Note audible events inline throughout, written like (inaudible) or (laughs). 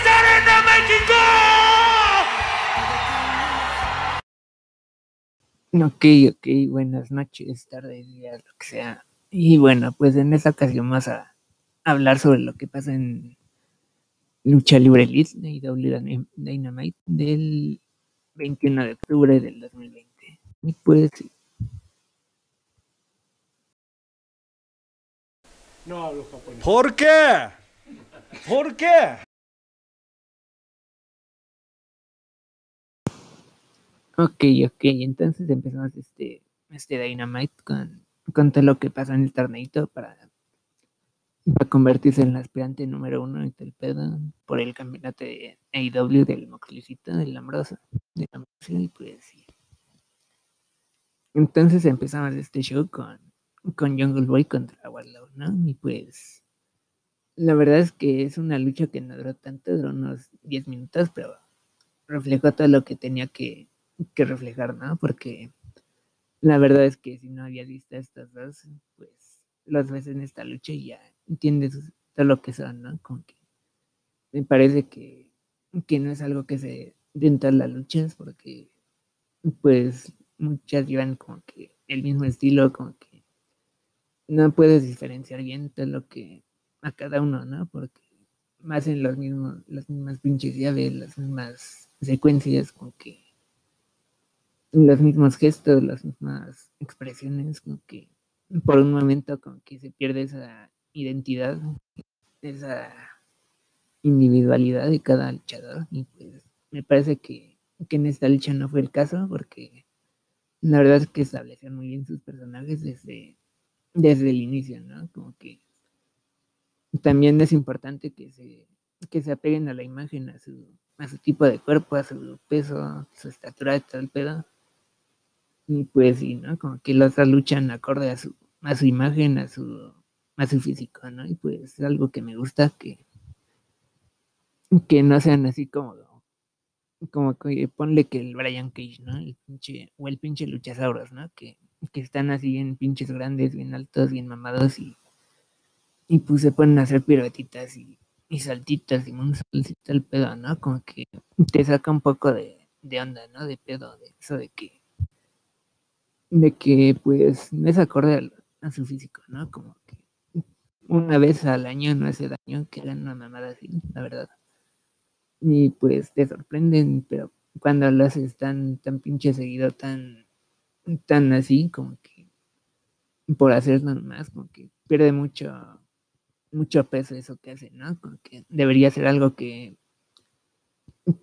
Arena México. Ok, ok, buenas noches, tardes, días, lo que sea. Y bueno, pues en esta ocasión vamos a hablar sobre lo que pasa en Lucha Libre Elite de Dynamite del 21 de octubre del 2020. Y pues No hablo japonés. ¿Por qué? ¿Por qué? Ok, ok, entonces empezamos este, este Dynamite con, con todo lo que pasó en el torneito para, para convertirse en la aspirante número uno de el pedo por el campeonato de AEW del Moxlicito, del Ambroso, de la y pues sí. Entonces empezamos este show con, con Jungle Boy contra Warlow, ¿no? Y pues la verdad es que es una lucha que no duró tanto, duró unos 10 minutos, pero reflejó todo lo que tenía que, que reflejar, ¿no? Porque la verdad es que si no habías visto estas dos, pues las ves en esta lucha y ya entiendes todo lo que son, ¿no? Como que me parece que, que no es algo que se dentro de las luchas, porque pues muchas llevan como que el mismo estilo, como que no puedes diferenciar bien todo lo que a cada uno, ¿no? Porque hacen los mismos, las mismas pinches llaves, las mismas secuencias, como que los mismos gestos, las mismas expresiones, como que por un momento como que se pierde esa identidad, esa individualidad de cada luchador y pues me parece que, que en esta lucha no fue el caso porque la verdad es que establecieron muy bien sus personajes desde, desde el inicio, ¿no? Como que también es importante que se, que se apeguen a la imagen, a su, a su tipo de cuerpo, a su peso, su estatura, todo el pedo. Y pues sí, ¿no? Como que los luchan acorde a su, a su imagen, a su, a su físico, ¿no? Y pues es algo que me gusta que, que no sean así como, como que ponle que el Brian Cage, ¿no? El pinche, o el pinche Luchasauros, ¿no? Que, que están así bien pinches grandes, bien altos, bien mamados y, y pues se ponen a hacer piruetitas y, y saltitas y un saltito el pedo, ¿no? Como que te saca un poco de, de onda, ¿no? De pedo, de eso de que de que pues no es acorde a, su físico, ¿no? Como que una vez al año no hace daño que hagan una mamada así, la verdad. Y pues te sorprenden, pero cuando lo haces tan, tan pinche seguido, tan, tan así, como que por hacerlo más, como que pierde mucho, mucho peso eso que hace, ¿no? Como que debería ser algo que,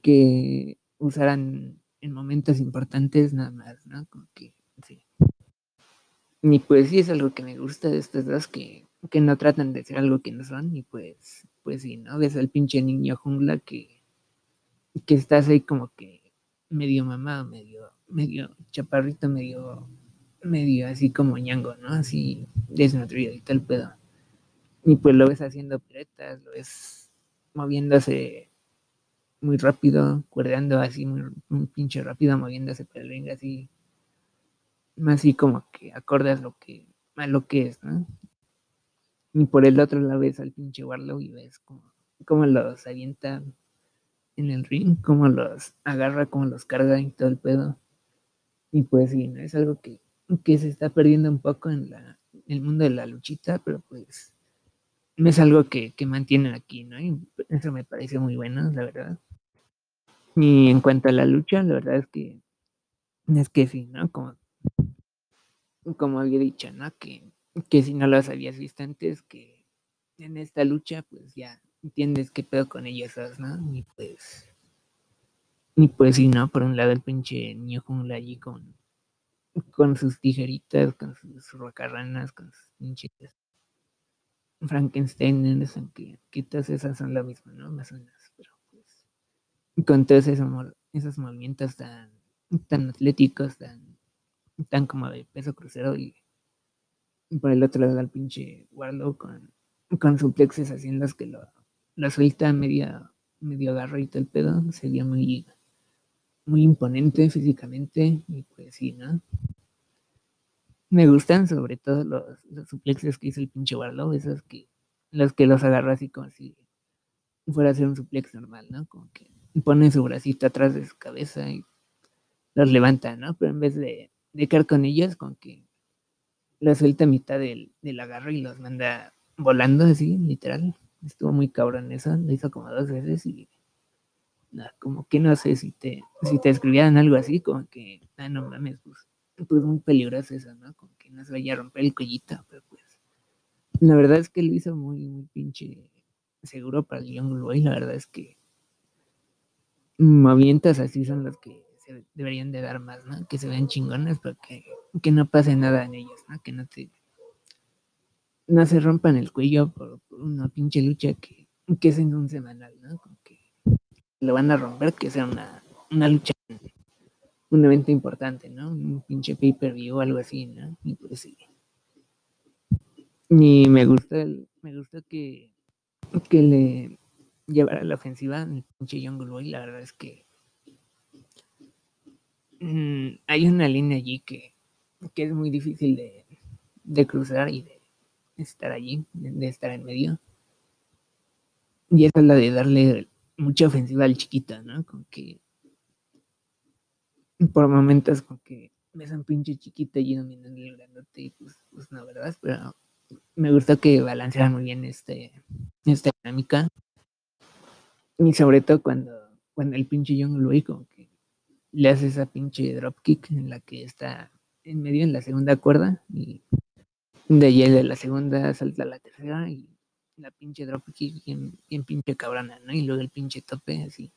que usaran en momentos importantes nada más, ¿no? Como que sí. Y pues sí es algo que me gusta de estas dos que, que no tratan de ser algo que no son, y pues, pues sí, ¿no? Ves al pinche niño jungla que, que estás ahí como que medio mamado, medio, medio chaparrito, medio, medio así como ñango, ¿no? Así desnutrido y tal pedo. Y pues lo ves haciendo piretas, lo ves moviéndose muy rápido, cuerdeando así muy, muy pinche rápido, moviéndose por el ring así así como que acorde a lo que, a lo que es, ¿no? Y por el otro lado ves al pinche Warlow y ves como, como los avienta en el ring, como los agarra, como los carga y todo el pedo. Y pues sí, ¿no? Es algo que, que se está perdiendo un poco en la, el mundo de la luchita, pero pues es algo que, que mantienen aquí, ¿no? Y eso me parece muy bueno, la verdad. Y en cuanto a la lucha, la verdad es que es que sí, ¿no? Como como había dicho, ¿no? Que, que si no los habías visto antes, que en esta lucha, pues ya entiendes qué pedo con ellos, ¿no? Y pues, y pues sí, ¿no? Por un lado el pinche niño jungla allí con, con sus tijeritas, con sus rocarranas, con sus pinches Frankenstein, que, todas esas son lo mismo, ¿no? Más o menos, pero pues, con todos esos, esos movimientos tan, tan atléticos, tan tan como de peso crucero y, por el otro lado al pinche Warlow con, con suplexes haciendo que lo, lo suelta medio, medio agarrito el pedo, sería muy, muy imponente físicamente y pues sí, ¿no? Me gustan sobre todo los, suplexes que hizo el pinche Warlow, esos que los que los agarra así como si fuera a hacer un suplex normal, ¿no? Como que pone su bracito atrás de su cabeza y los levanta, ¿no? Pero en vez de, de caer con ellos, como que los suelta mitad del, del agarro y los manda volando así, literal. Estuvo muy cabrón eso, lo hizo como dos veces y como que no sé si te, si te escribieran algo así, como que, ah, no mames, pues, pues muy peligroso eso, ¿no? Como que no se vaya a romper el cuellito, pero pues, la verdad es que lo hizo muy, muy pinche seguro para el Young Boy, la verdad es que movimientos así son los que deberían de dar más, ¿no? Que se vean chingones, pero que, no pase nada en ellos, ¿no? Que no te no se rompan el cuello por, una pinche lucha que, que es en un semanal, ¿no? Como que lo van a romper, que sea una, una lucha, un evento importante, ¿no? Un pinche pay-per-view o algo así, ¿no? Y pues sí. Y me gusta, me gusta que, que le llevara la ofensiva el pinche Young Boy, la verdad es que mmm, hay una línea allí que, que es muy difícil de, de cruzar y de estar allí, de estar en medio. Y esa es la de darle mucha ofensiva al chiquito, ¿no? Con que por momentos con que ves a un pinche chiquito y dominando el grandote y pues, pues no, ¿verdad? Pero me gustó que balancearan muy bien este, esta dinámica. Y sobre todo cuando, cuando el pinche Young Louis como que le hace esa pinche dropkick en la que está en medio en la segunda cuerda y de ahí de la segunda salta a la tercera y la pinche dropkick bien, bien pinche cabrona, ¿no? Y luego el pinche tope así.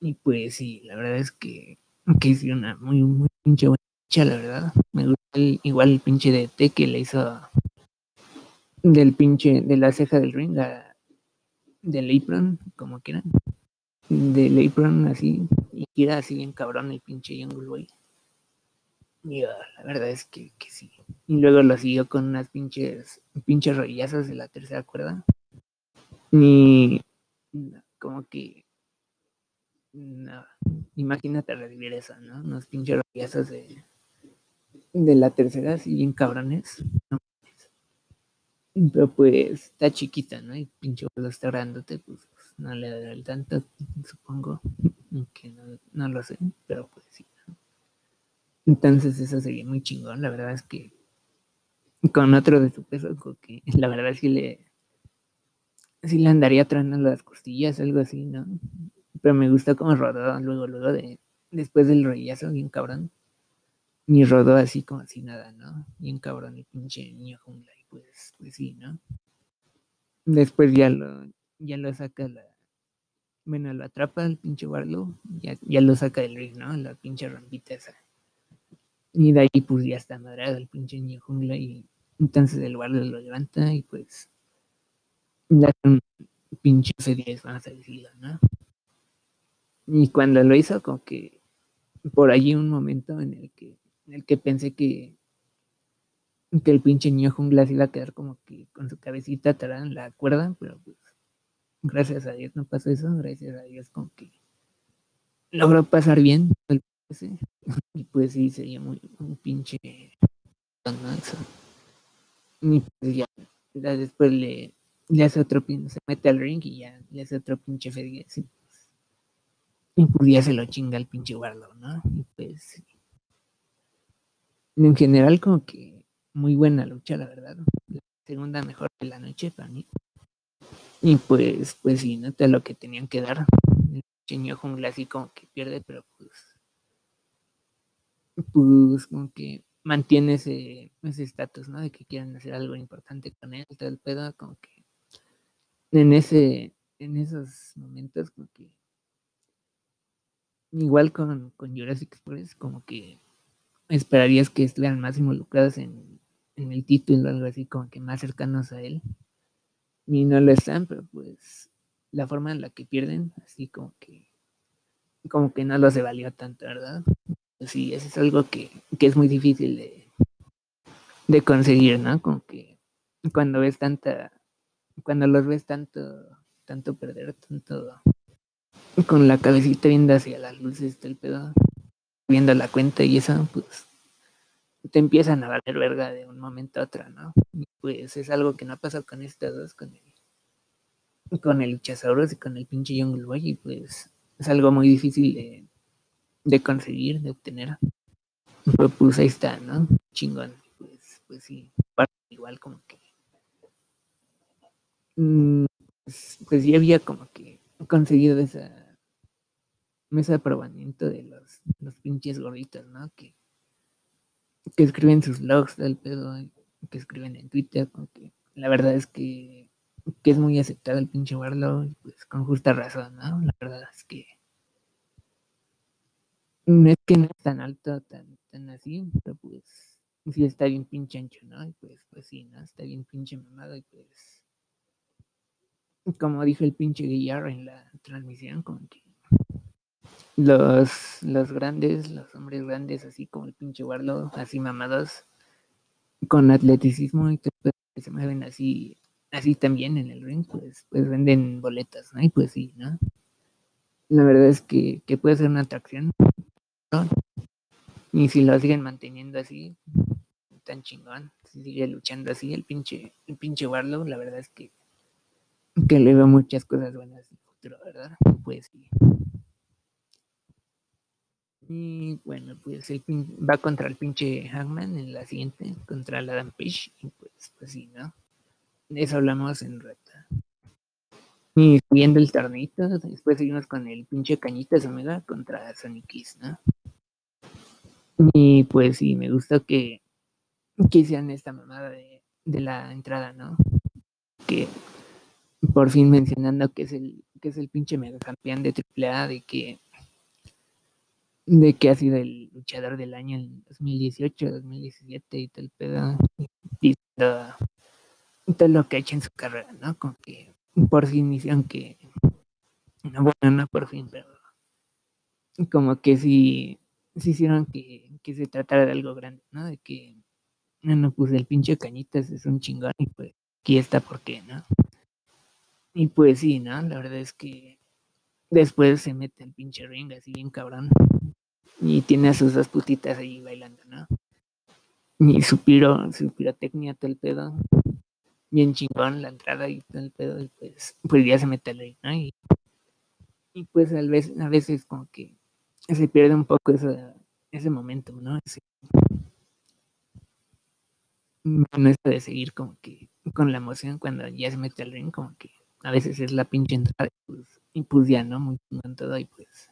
Y pues sí, la verdad es que, que hizo una muy, muy pinche buena lucha, la verdad. Me gusta igual el pinche de T que le hizo del pinche, de la ceja del ring a, del apron, como quieran. Del apron así, y queda así bien cabrón el pinche Young Boy. Y la verdad es que, que, sí. Y luego lo siguió con unas pinches, pinches rodillazos de la tercera cuerda. Y como que no, imagínate revivir eso, ¿no? Unos pinches rodillazos de, de la tercera, así bien cabrones. Pero pues está chiquita, ¿no? Y pinche lo está grandote, pues, no le da el tanto, supongo. Que no, no lo sé, pero pues sí. Entonces eso sería muy chingón, la verdad es que con otro de su peso, que (laughs) la verdad sí le sí le andaría trayendo las costillas, algo así, ¿no? Pero me gusta como rodó luego, luego de después del rollazo, bien cabrón. Ni rodó así como así nada, ¿no? Bien cabrón el pinche niño jungla, y pues, pues sí, ¿no? Después ya lo, ya lo saca la, bueno, lo atrapa el pinche Warlow, ya, ya lo saca del ring, ¿no? La pinche rampita esa. Y de ahí pues ya está madrado el pinche niño jungla y entonces el guardia lo levanta y pues ya un pinche F10, vamos a decirlo, ¿no? Y cuando lo hizo, como que por allí un momento en el que, en el que pensé que, que el pinche niño jungla se iba a quedar como que con su cabecita atrás en la cuerda, pero pues gracias a Dios no pasó eso, gracias a Dios como que logró pasar bien el (laughs) y pues sí, sería muy un pinche Y pues ya, después le, le hace otro pinche, se mete al ring y ya le hace otro pinche feria. Pues, y pues ya se lo chinga el pinche guardo, ¿no? Y pues en general como que muy buena lucha, la verdad. La segunda mejor de la noche para mí. Y pues, pues sí, no te lo que tenían que dar. El cheño jungla así como que pierde, pero pues pues como que mantiene ese estatus, ¿no? De que quieren hacer algo importante con él, todo el pedo, como que en ese, en esos momentos, como que igual con, con Jurassic Express, como que esperarías que estuvieran más involucrados en, en el título, algo así, como que más cercanos a él. Y no lo están, pero pues la forma en la que pierden, así como que como que no los valió tanto, ¿verdad? sí, eso es algo que, es muy difícil de, de conseguir, ¿no? Como que cuando ves tanta, cuando los ves tanto, tanto perder, tanto con la cabecita viendo hacia las luces del pedo, viendo la cuenta y eso, pues te empiezan a valer verga de un momento a otro, ¿no? Y pues es algo que no ha pasado con estos dos, con el, con el Luchasaurus y con el pinche Jungle Boy, y pues es algo muy difícil de, de conseguir, de obtener. Pero pues ahí está, ¿no? Chingón. Pues, pues sí, igual como que. Mm, pues, pues ya había como que conseguido esa ese aprobamiento de los, los pinches gorditos, ¿no? Que, que escriben sus blogs del pedo, que escriben en Twitter, porque la verdad es que, que es muy aceptado el pinche Warlock, pues con justa razón, ¿no? La verdad es que no es que no es tan alto, tan, tan así, pero pues sí está bien pinche ancho, ¿no? Y pues, pues sí, ¿no? Está bien pinche mamado y pues como dijo el pinche Guillar en la transmisión, como que los, los grandes, los hombres grandes, así como el pinche Warlock, así mamados, con atleticismo y que se mueven así, así también en el ring, pues, pues venden boletas, ¿no? Y pues sí, ¿no? La verdad es que, que puede ser una atracción, ¿no? Y si lo siguen manteniendo así, tan chingón, si sigue luchando así, el pinche, el pinche Warlock, la verdad es que, que le veo muchas cosas buenas en el futuro, ¿verdad? Pues sí. Y bueno, pues el va contra el pinche Hangman en la siguiente, contra el Adam Page. Y pues, pues sí, ¿no? De eso hablamos en rata. Y siguiendo el tornito, después seguimos con el pinche Cañitas Omega contra Sonic ¿no? Y pues sí, me gustó que, que hicieran esta mamada de, de la entrada, ¿no? Que por fin mencionando que es el, que es el pinche mega campeón de AAA, de que de que ha sido el luchador del año en 2018, 2017 y tal pedo. Y todo, lo que ha hecho en su carrera, ¿no? Como que por fin hicieron que. No, bueno, no por fin, pero. Como que sí, sí hicieron que, que se tratara de algo grande, ¿no? De que. No, pues el pinche cañitas es un chingón y pues aquí está por qué, ¿no? Y pues sí, ¿no? La verdad es que después se mete el pinche ring así bien cabrón. Y tiene a sus dos putitas ahí bailando, ¿no? Y su piro, su pirotecnia, todo el pedo. Bien chingón la entrada y todo el pedo. Y pues, pues ya se mete al ring, ¿no? Y, y pues a veces, a veces como que se pierde un poco ese, ese momento, ¿no? Ese, no es de seguir como que con la emoción cuando ya se mete al ring, como que a veces es la pinche entrada pues, y pues ya, ¿no? Muy todo y pues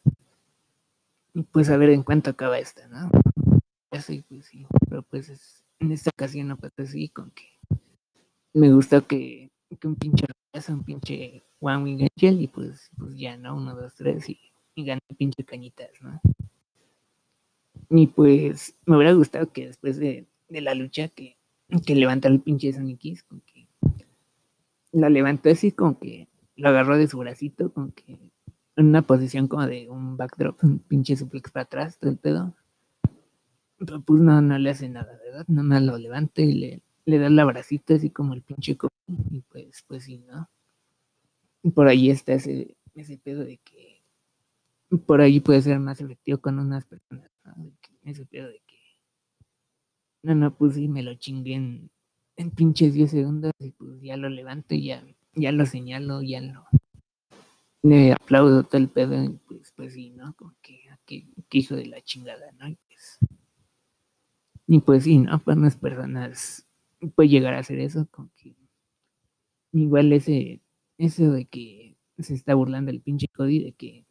y pues a ver en cuánto acaba esta, ¿no? Así, pues sí, pero pues en esta ocasión no pasa así, con que me gustó que, que un pinche un pinche Wing Angel y pues, pues ya, ¿no? Uno, dos, tres y, y gané pinche cañitas, ¿no? Y pues me hubiera gustado que después de, de la lucha que, que levantara el pinche Sonic con que la levantó así, como que lo agarró de su bracito, con que en una posición como de un backdrop, un pinche suplex para atrás, todo el pedo. Pero pues no, no le hace nada, ¿verdad? No me lo levanta y le, le da la bracita así como el pinche co y pues, pues sí, ¿no? Por ahí está ese, ese pedo de que por ahí puede ser más efectivo con unas personas, ¿no? ese pedo de que no, no, pues sí, me lo chingué en, en pinches 10 segundos y pues ya lo levanto y ya, ya lo señalo, ya lo, aplaudo todo el pedo, y pues, pues sí, ¿no? Como que, que, hijo de la chingada, ¿no? Y pues, y pues sí, ¿no? Para unas personas puede llegar a hacer eso, como que igual ese, eso de que se está burlando el pinche Cody, de que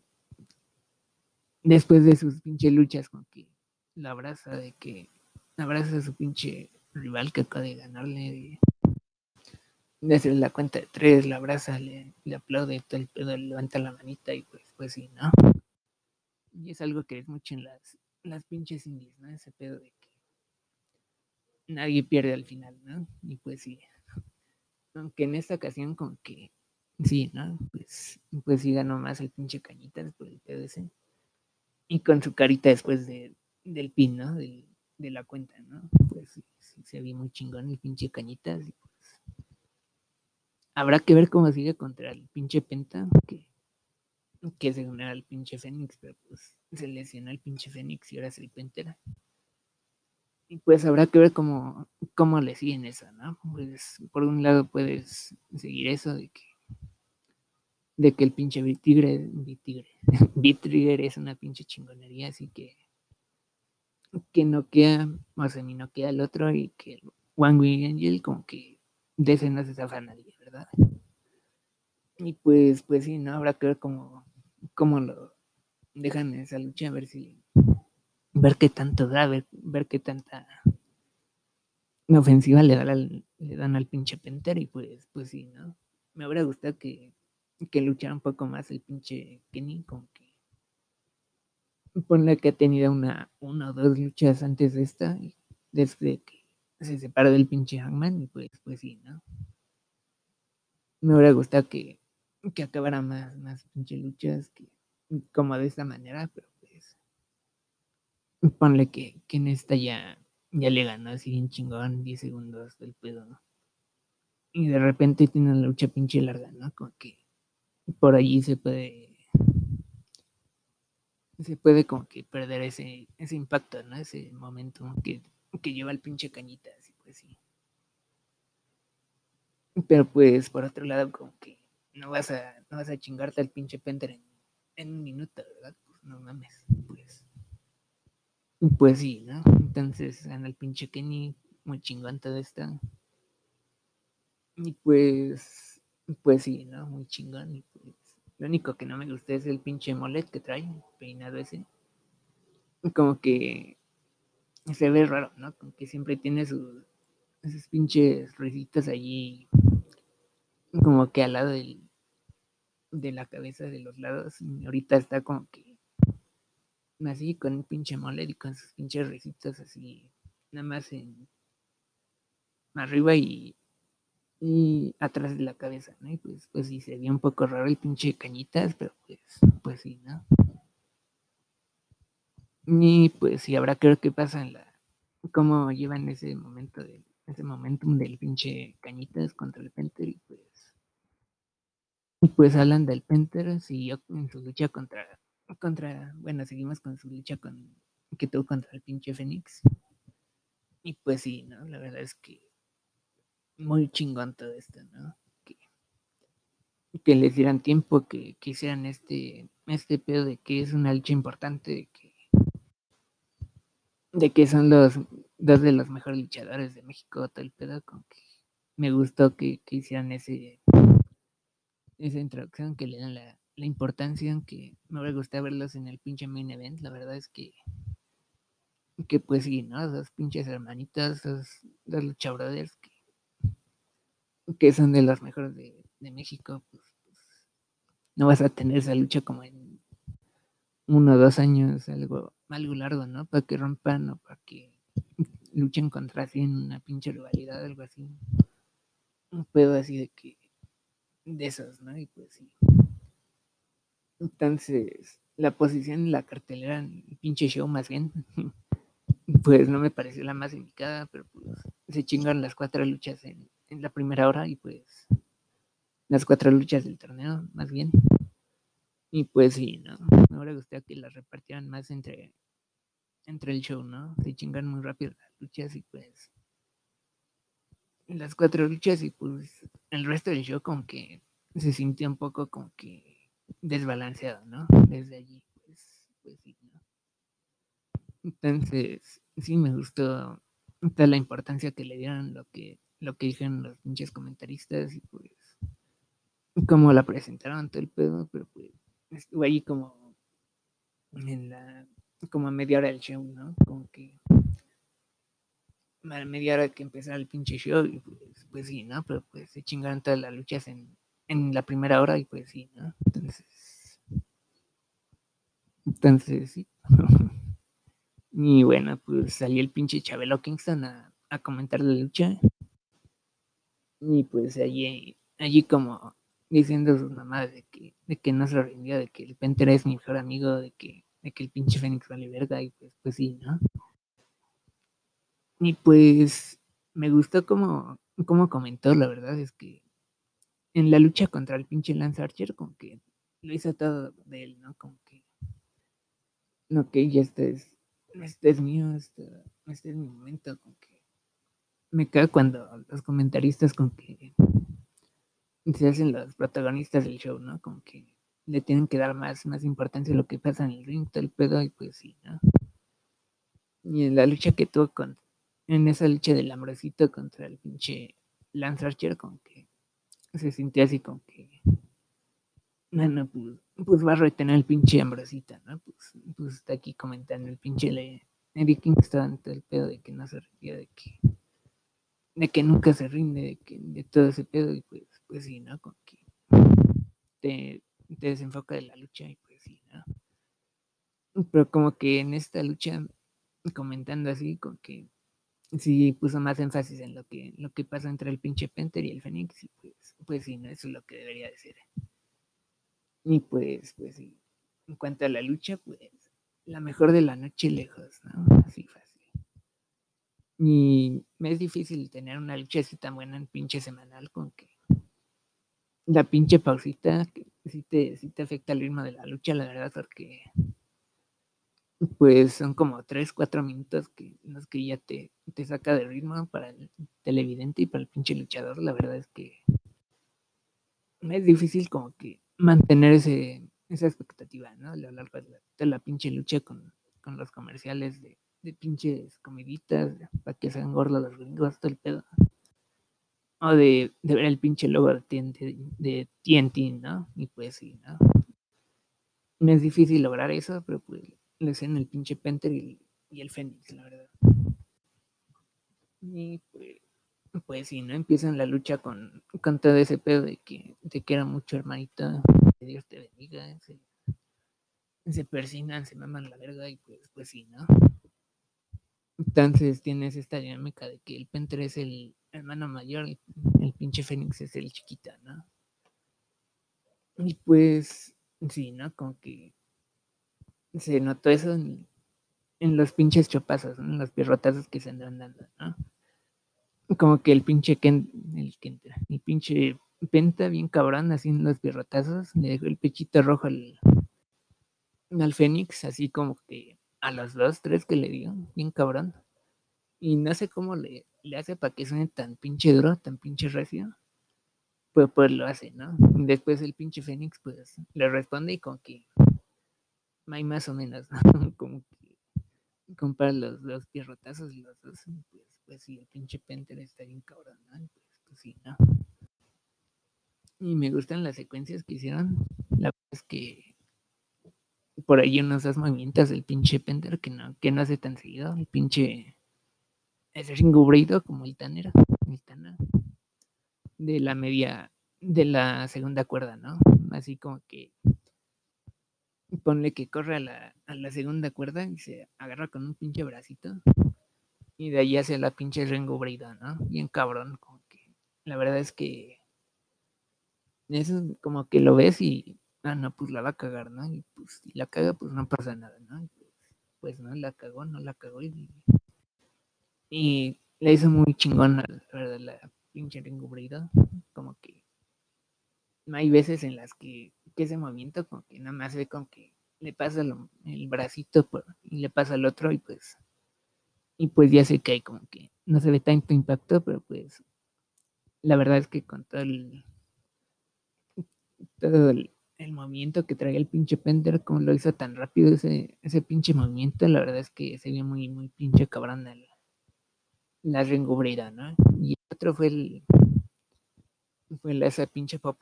después de sus pinche luchas, como que la abraza, de que abraza a su pinche rival que acaba de ganarle, de, de hacer la cuenta de tres, la abraza, le, le aplaude, todo el pedo, levanta la manita y pues, pues sí, ¿no? Y es algo que es mucho en las, las pinches indies, ¿no? Ese pedo de que nadie pierde al final, ¿no? Y pues sí. (laughs) Aunque en esta ocasión como que sí, ¿no? Pues, pues sí ganó más el pinche cañita después del pedo ese. Y con su carita después de, del pin, ¿no? De, de la cuenta, ¿no? Pues sí, sí, se vio muy chingón el pinche cañitas y Habrá que ver cómo sigue contra el pinche Penta, que, que según era el pinche Fénix, pero pues se lesionó el pinche Fénix y ahora es el Pentera. Y pues habrá que ver cómo, cómo le siguen eso, ¿no? Pues por un lado puedes seguir eso de que de que el pinche Bitigre, Bitigre, (laughs) Bitrigger es una pinche chingonería, así que que no queda, o sea, ni no queda el otro y que el Wing Angel como que de ese no se zafa nadie, Y pues, pues sí, ¿no? Habrá que ver cómo, cómo lo dejan en esa lucha, a ver si, ver qué tanto da, ver, ver qué tanta ofensiva le, da le dan al pinche Penter y pues, pues sí, ¿no? Me habría gustado que, que luchara un poco más el pinche Kenny, como que ponle que ha tenido una, una o dos luchas antes de esta, desde que se separó del pinche Hangman, y pues, pues sí, ¿no? Me hubiera gustado que, que acabara más, más pinche luchas, que, como de esta manera, pero pues, ponle que, que en esta ya, ya le ganó así en chingón, 10 segundos del pedo, ¿no? Y de repente tiene una lucha pinche larga, ¿no? Como que por allí se puede se puede como que perder ese, ese impacto, ¿no? Ese momento que, que lleva el pinche cañita, así pues sí. Pero pues por otro lado, como que no vas a, no vas a chingarte al pinche Penter en, un minuto, ¿verdad? Pues no mames, pues. Pues sí, ¿no? Entonces gana el pinche Kenny, muy chingón todo esto. Y pues, pues sí, ¿no? Muy chingón. Y pues, lo único que no me gusta es el pinche molet que trae, peinado ese. Como que se ve raro, ¿no? Como que siempre tiene sus, esos pinches risitas allí, como que al lado del, de la cabeza de los lados. Y ahorita está como que así con un pinche molet y con sus pinches risitas así, nada más en arriba y y atrás de la cabeza, ¿no? Y pues, pues sí, se un poco raro el pinche cañitas, pero pues, pues sí, ¿no? Y pues sí, habrá que ver qué pasa en la, cómo llevan ese momento de, ese momentum del pinche cañitas contra el Penter y pues, y pues hablan del Penter, siguió en su lucha contra, contra, bueno, seguimos con su lucha con, que tuvo contra el pinche Fénix. Y pues sí, ¿no? La verdad es que muy chingón todo esto, ¿no? Que, que les dieran tiempo, que, que hicieran este, este pedo de que es una lucha importante, de que, de que son los dos de los mejores luchadores de México, todo el pedo, con que me gustó que, que hicieran ese esa introducción, que le dan la, la importancia, que me hubiera gustado verlos en el pinche main event, la verdad es que que pues sí, ¿no? Dos pinches hermanitas, dos, dos luchabrothers que que son de los mejores de, México, pues, pues, no vas a tener esa lucha como en uno o dos años, algo, algo largo, ¿no? Para que rompan o para que luchen contra sí en una pinche rivalidad, algo así. Un pedo así de que, de esos, ¿no? Y pues sí. Entonces, la posición en la cartelera, el pinche show más bien, (laughs) pues no me pareció la más indicada, pero pues se chingaron las cuatro luchas en, en la primera hora y pues las cuatro luchas del torneo, más bien. Y pues sí, ¿no? Me hubiera gustado que las repartieran más entre, entre el show, ¿no? Se chingan muy rápido las luchas y pues las cuatro luchas y pues el resto del show como que se sintió un poco como que desbalanceado, ¿no? Desde allí, pues, pues sí, ¿no? Entonces, sí me gustó toda la importancia que le dieron lo que lo que dijeron los pinches comentaristas y pues como la presentaron todo el pedo, pero pues estuve ahí como en la como a media hora del show, ¿no? Como que a media hora que empezara el pinche show y pues, pues sí, ¿no? Pero pues se chingaron todas las luchas en, en la primera hora y pues sí, ¿no? Entonces entonces sí. (laughs) y bueno, pues salió el pinche Chabelo Kingston a, a comentar la lucha y pues allí, allí como diciendo a sus mamás de que, de que no se rindió, de que el Penter es mi mejor amigo, de que, de que el pinche Fénix vale verga, y pues, pues sí, ¿no? Y pues me gustó como, como comentó, la verdad es que en la lucha contra el pinche Lance Archer, como que lo hizo todo de él, ¿no? Como que, no, que ya este es, este es mío, este, este es mi momento, como que me cae cuando los comentaristas con que se hacen los protagonistas del show, ¿no? Como que le tienen que dar más, más importancia a lo que pasa en el ring, todo el pedo, y pues sí, ¿no? Y en la lucha que tuvo con, en esa lucha del hambrosito contra el pinche Lance Archer, como que se sintió así como que, bueno, pues, pues va a retener el pinche hambrosita, ¿no? Pues, pues está aquí comentando el pinche le, Eric Kingston, todo el pedo de que no se retira, de que de que nunca se rinde, de, que, de todo ese pedo, y pues, pues sí, ¿no? Con que te desenfoca de la lucha, y pues sí, ¿no? Pero como que en esta lucha, comentando así, con que sí puso más énfasis en lo que, lo que pasa entre el pinche Penter y el Fénix, y pues, pues sí, ¿no? Eso es lo que debería de ser. Y pues, pues sí. En cuanto a la lucha, pues, la mejor de la noche lejos, ¿no? Así fácil. Y me es difícil tener una lucha así tan buena en pinche semanal con que la pinche pausita sí te, sí te afecta el ritmo de la lucha, la verdad, porque pues son como 3, 4 minutos que los que ya te, te saca de ritmo para el televidente y para el pinche luchador. La verdad es que es difícil como que mantener ese, esa expectativa, ¿no? A lo de la, pinche lucha con, con los comerciales de pinches comiditas para que se gordos los gringos, todo el pedo. O de, de, ver el pinche logo de TNT, de TNT, ¿no? Y pues sí, ¿no? No es difícil lograr eso, pero pues le hacen el pinche Penter y, el Fénix, la verdad. Y pues, pues sí, ¿no? Empiezan la lucha con, con todo ese pedo de que te quiero mucho, hermanita. Que Dios te bendiga. Se, se persinan, se maman la verga y pues, pues sí, ¿no? Entonces tienes esta dinámica de que el Penter es el hermano mayor, el pinche Fénix es el chiquita, ¿no? Y pues, sí, ¿no? Como que se notó eso en, los pinches chopazos, ¿no? en los pierrotazos que se andan dando, ¿no? Como que el pinche el el pinche Penta bien cabrón haciendo los pierrotazos, le dejó el pechito rojo al, al Fénix, así como que a los dos, tres que le dio, bien cabrón. Y no sé cómo le, le hace para que suene tan pinche duro, tan pinche recio. Pues, pues lo hace, ¿no? Después el pinche Fénix, pues le responde y con que hay más o menos, ¿no? (laughs) Como que compara los dos pierrotazos y los dos, pues, pues sí, el pinche Penter está bien cabrón, ¿no? Pues, pues sí, ¿no? Y me gustan las secuencias que hicieron. La verdad es que por ahí unos dos movimientos del pinche Pender que no, que no hace tan seguido. El pinche ese Ringo como el Tanner, el Tana, de la media, de la segunda cuerda, ¿no? Así como que ponle que corre a la, a la segunda cuerda y se agarra con un pinche bracito y de ahí hace la pinche Ringo ¿no? Bien cabrón, como que la verdad es que eso como que lo ves y ah, no, pues la va a cagar, ¿no? Y pues si la caga, pues no pasa nada, ¿no? Pues, pues, no, la cagó, no la cagó y, y le hizo muy chingón la verdad la pinche Ringo como que hay veces en las que, ese movimiento como que nada más ve con que le pasa el bracito y le pasa al otro y pues y pues ya sé que hay como que no se ve tanto impacto, pero pues la verdad es que con todo el todo el, el movimiento que traía el pinche Pender, como lo hizo tan rápido ese, ese pinche movimiento, la verdad es que se vio muy, muy pinche cabrón el, la rengubrida, ¿no? Y otro fue el fue esa pinche pop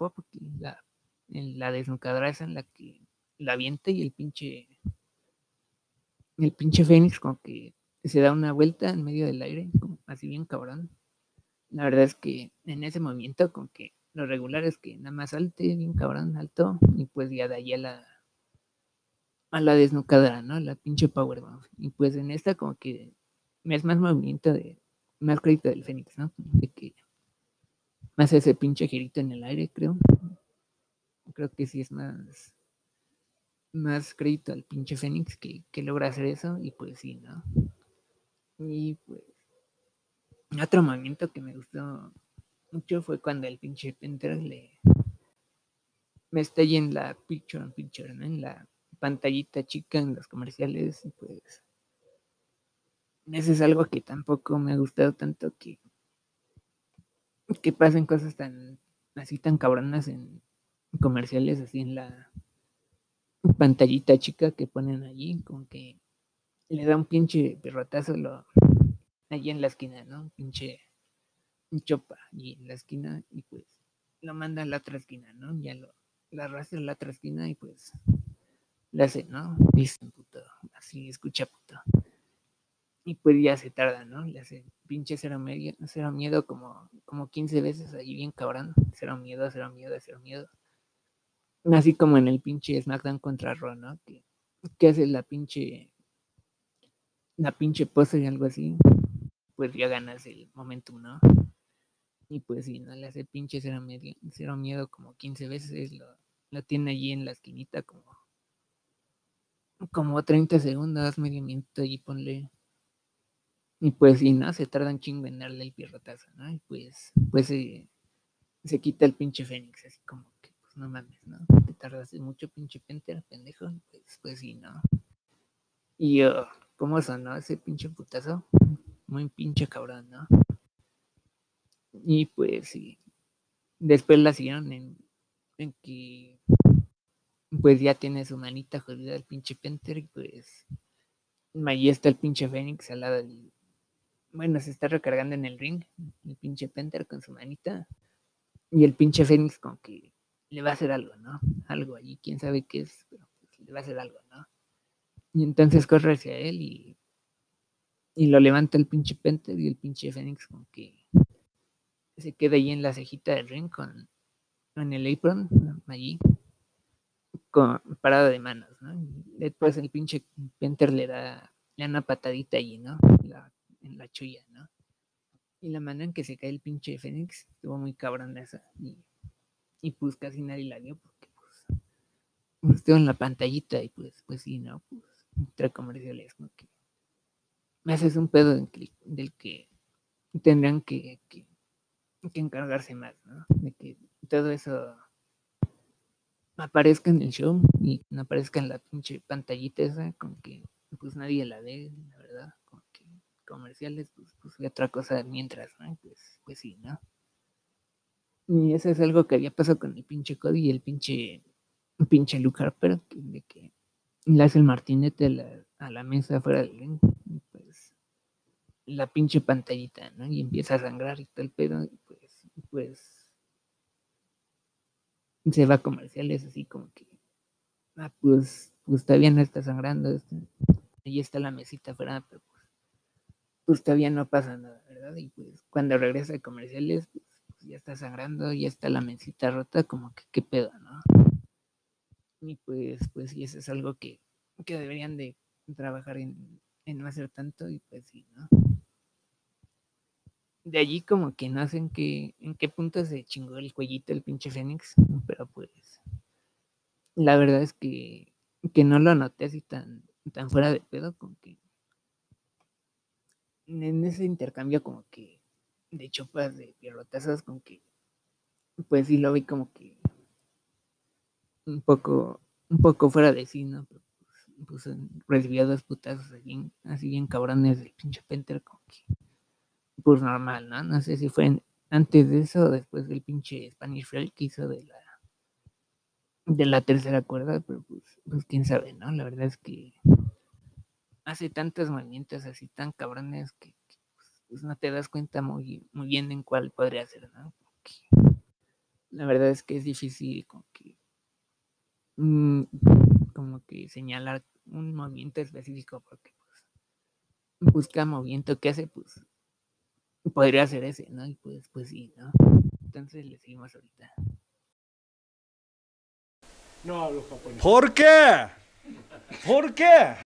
la, la desnucadora esa en la que la avienta y el pinche el pinche Fénix como que se da una vuelta en medio del aire, como así bien cabrón. La verdad es que en ese movimiento como que lo regular es que nada más salte bien cabrón, alto, y pues ya de ahí a la, a la desnucadora, ¿no? La pinche powerbomb. Y pues en esta como que es más movimiento de, más crédito del Fénix, ¿no? De que más ese pinche girito en el aire, creo. Creo que sí es más, más crédito al pinche Fénix que, que logra hacer eso, y pues sí, ¿no? Y pues otro movimiento que me gustó mucho fue cuando el pinche Penter le me está en la picture on picture, ¿no? En la pantallita chica en los comerciales, y pues eso es algo que tampoco me ha gustado tanto que que pasen cosas tan así tan cabronas en comerciales, así en la pantallita chica que ponen allí, con que le da un pinche perrotazo allí en la esquina, ¿no? Pinche chopa allí en la esquina y pues lo manda a la otra esquina, ¿no? Ya lo, la arrastra a la otra esquina y pues le hace, ¿no? Dice puto, así escucha puto. Y pues ya se tarda, ¿no? Le hace pinche cero, medio, cero miedo como, como 15 veces allí bien cabrón. Cero miedo, cero miedo, cero miedo. Así como en el pinche SmackDown contra Raw, ¿no? Que, que hace la pinche la pinche pose y algo así, pues ya ganas el momentum, ¿no? Y pues si no le hace pinche cero, medio, cero miedo como 15 veces, lo, lo tiene allí en la esquinita como como 30 segundos, medio minuto y ponle. Y pues si no, se tarda un chingo en darle el pierrotazo, ¿no? Y pues, pues se, se quita el pinche Fénix, así como que, pues no mames, ¿no? Te tardaste mucho, pinche Penter, pendejo. Pues, pues sí, ¿no? Y yo, ¿cómo sonó ese pinche putazo? Muy pinche cabrón, ¿no? Y pues sí. Después la siguieron en, en que pues ya tiene su manita jodida el pinche Penter y pues ahí está el pinche Fénix al lado del... Bueno, se está recargando en el ring, el pinche Penter con su manita y el pinche Fénix con que le va a hacer algo, ¿no? Algo allí, quién sabe qué es, pero pues, le va a hacer algo, ¿no? Y entonces corre hacia él y, y lo levanta el pinche Penter y el pinche Fénix con que se queda ahí en la cejita del ring con, con el apron allí con parada de manos, ¿no? después el pinche Penter le da, le da una patadita allí, ¿no? La chulla, ¿no? Y la manera en que se cae el pinche Fénix estuvo muy cabrón esa. Y, y pues casi nadie la vio porque pues, pues estuvo en la pantallita y pues, pues sí, ¿no? Pues entre comerciales, ¿no? Que me haces un pedo del que, del que tendrían que, que, que encargarse más, ¿no? De que todo eso aparezca en el show y no aparezca en la pinche pantallita esa, con que pues nadie la ve, la verdad, comerciales, pues, pues otra cosa mientras, ¿no? Pues, pues sí, ¿no? Y eso es algo que había pasado con el pinche Cody y el pinche, pinche Luke Harper, que, de que le hace el martinete a la, mesa fuera del ring, pues la pinche pantallita, ¿no? Y empieza a sangrar y pedo, y pues, pues se va a comerciales así como que, ah, pues, pues todavía no está sangrando, este, ahí está la mesita afuera, pero pues, pues, todavía no pasa nada, ¿verdad? Y pues cuando regresa a comerciales, pues, pues, ya está sangrando, ya está la mesita rota, como que qué pedo, ¿no? Y pues, pues sí, eso es algo que, que deberían de trabajar en, en no hacer tanto y pues sí, ¿no? de allí como que no sé en qué, en qué punto se chingó el cuellito el pinche Fénix, pero pues la verdad es que, que no lo noté así tan, tan fuera de pedo, como que en ese intercambio como que de chopas de pierrotazos, como que pues sí lo vi como que un poco, un poco fuera de sí, ¿no? Pero, pues, pues recibió dos putazos así, así bien cabrones del pinche Penter, como que pues normal, ¿no? No sé si fue antes de eso o después del pinche Spanish Fly que hizo de la de la tercera cuerda, pero pues, pues quién sabe, ¿no? La verdad es que hace tantos movimientos así tan cabrones que, pues, no te das cuenta muy, muy bien en cuál podría ser, ¿no? la verdad es que es difícil como que mm, como que señalar un movimiento específico porque pues busca movimiento que hace pues podría ser ese, ¿no? Y pues, pues sí, ¿no? Entonces le seguimos ahorita. No hablo japonés. ¿Por qué? ¿Por qué?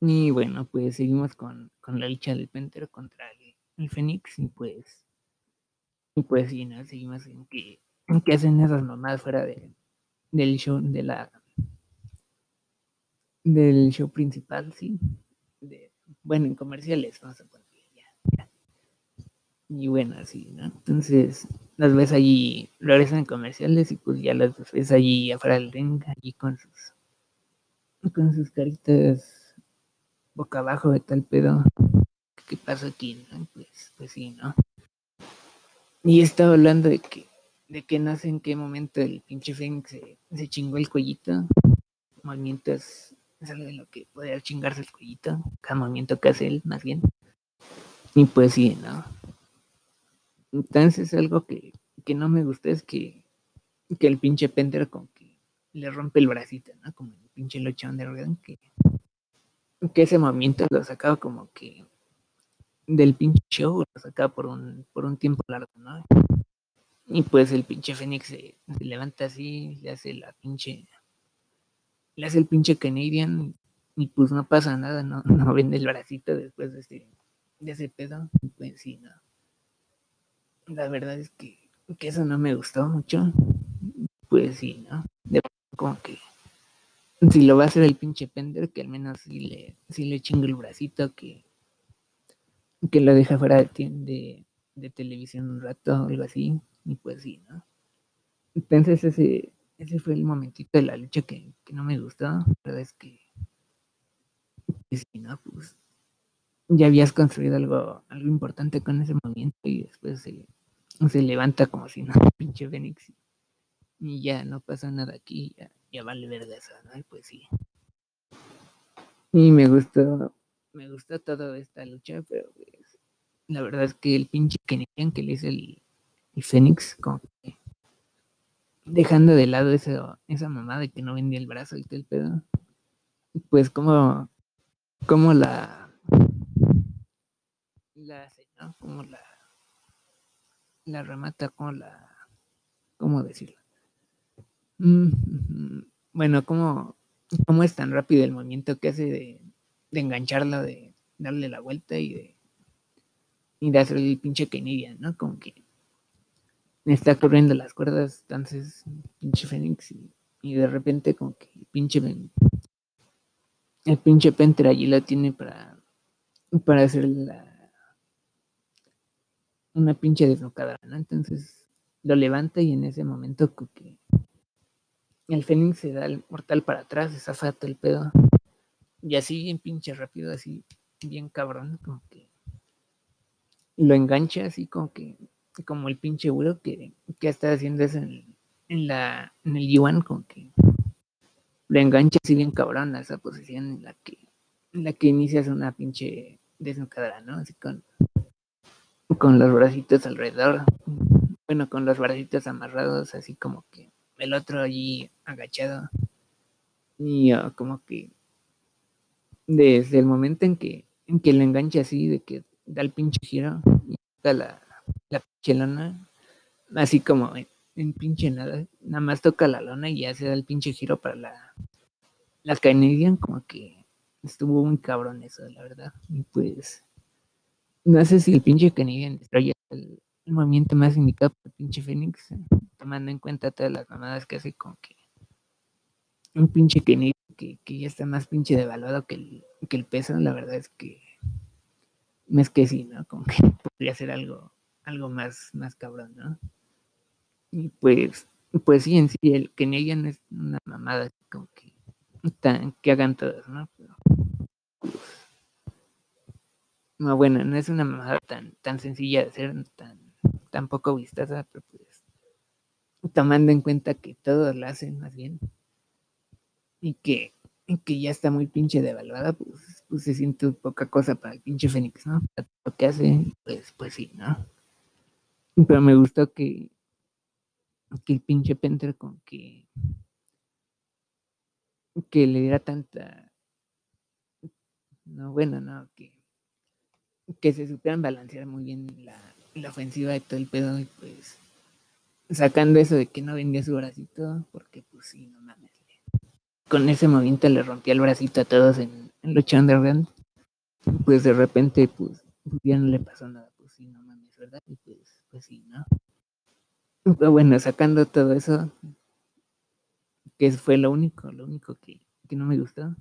Y bueno, pues seguimos con, con la lucha del Penter contra el, el, Fénix y pues y pues sí, ¿no? Seguimos en que, en que hacen esas mamadas fuera de, del show, de la del show principal, sí. De, bueno, en comerciales, vamos a ponerle ya, Y bueno, así, ¿no? Entonces, las ves allí, regresan en comerciales y pues ya las ves allí afuera del ring, allí con sus, con sus caritas boca abajo de tal pedo. ¿Qué pasa aquí? Pues, pues sí, ¿no? Y estaba hablando de que, de que no sé en qué momento el pinche Fénix se, se chingó el cuellito. Movimientos es algo de lo que podría chingarse el cuellito. Cada movimiento que hace él, más bien. Y pues sí, ¿no? Entonces algo que, que no me gusta es que, que el pinche Pender con que le rompe el bracito, ¿no? Como el pinche luchón de que, que ese movimiento lo sacaba como que del pinche show, lo sacaba por un, por un tiempo largo, ¿no? Y pues el pinche Fénix se, levanta así, le hace la pinche, le hace el pinche Canadian y pues no pasa nada, no, (laughs) no vende el bracito después de ese, de ese pedo, pues sí, no. La verdad es que, que eso no me gustó mucho, pues sí, ¿no? De, como que si lo va a hacer el pinche Pender, que al menos si le, si le chingo el bracito, que, que lo deja fuera de, de, de televisión un rato o algo así, y pues sí, ¿no? Entonces ese, ese fue el momentito de la lucha que, que no me gustó, la verdad es que, que sí, ¿no? Pues ya habías construido algo, algo importante con ese movimiento y después se, se levanta como si no, (laughs) pinche Fénix, y ya no pasa nada aquí, ya, ya vale verga eso, ¿no? Pues sí. Y me gustó, me gustó toda esta lucha, pero pues, la verdad es que el pinche Kenyan que le hizo el, el Fénix, como que dejando de lado eso, esa mamá de que no vendía el brazo y todo el pedo, pues como, como la, la hace, ¿no? Como la, la remata, como la, ¿cómo decirlo? Mm, bueno, ¿cómo, ¿cómo es tan rápido el movimiento que hace de, de engancharla, de darle la vuelta y de, y de hacer el pinche Canadian, ¿no? Como que está corriendo las cuerdas, entonces, pinche Fénix, y, y, de repente como que el pinche, el pinche Penter allí la tiene para, para hacer la, una pinche desnocada, ¿no? Entonces lo levanta y en ese momento como que el Fénix se da el mortal para atrás, se zafa todo el pedo. Y así bien pinche rápido, así bien cabrón, como que lo engancha así como que como el pinche güero que, que está haciendo eso en, en, la en el Yuan, como que lo engancha así bien cabrón a esa posición en la que en la que inicias una pinche desnucadera, ¿no? Así con con los bracitos alrededor, bueno, con los bracitos amarrados, así como que el otro allí agachado. Y uh, como que desde el momento en que, en que lo engancha así, de que da el pinche giro y da la, la pinche lona, así como en, pinche nada, nada más toca la lona y ya se da el pinche giro para la, la Canadian, como que estuvo muy cabrón eso, la verdad. Y pues, no sé si el pinche Canadian destroya el, el movimiento más indicado por el pinche Fénix, tomando en cuenta todas las mamadas que hace con que un pinche que, que, ya está más pinche devaluado que el, que el peso, la verdad es que no es que sí, ¿no? Como que (laughs) podría ser algo, algo más, más cabrón, ¿no? Y pues, pues sí, en sí, el Kenny no es una mamada como que, tan, que hagan todos, ¿no? Pero, pues, no, bueno, no es una mamada tan, tan sencilla de hacer, tan, tan poco vistosa, pero pues (laughs) tomando en cuenta que todos la hacen más bien y que, que ya está muy pinche devaluada, pues, pues se siente poca cosa para el pinche Fénix, ¿no? Lo que hace, pues, pues sí, ¿no? Pero me gustó que, que el pinche Penter con que que le diera tanta no bueno no que que se supieran balancear muy bien la, la ofensiva de todo el pedo y pues sacando eso de que no vendía su bracito porque pues sí no mames con ese movimiento le rompía el bracito a todos en, en lucha underground. Pues de repente pues, pues, ya no le pasó nada pues sí no mames verdad y pues pues sí no pero bueno sacando todo eso que fue lo único lo único que, que no me gustó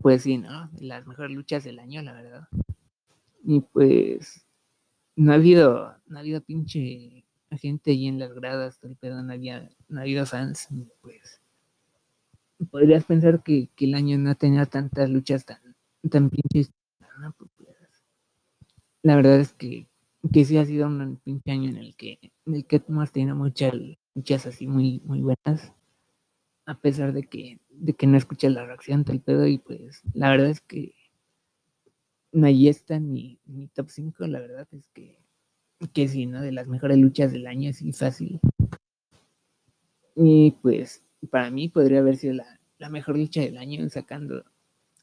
pues sí no las mejores luchas del año la verdad. Y pues no ha habido, no ha habido pinche gente ahí en las gradas, todo el pedo, no, había, no ha habido fans, pues podrías pensar que, que, el año no tenía tantas luchas tan, tan pinche. Pues, la verdad es que, que sí ha sido un pinche año en el que, en el que hemos tenido muchas, muchas así muy, muy buenas. A pesar de que, de que no escuché la reacción del pedo, y pues la verdad es que no hay está ni, ni top 5, la verdad es que, que sí, ¿no? De las mejores luchas del año, así fácil. Y pues para mí podría haber sido la, mejor lucha del año sacando,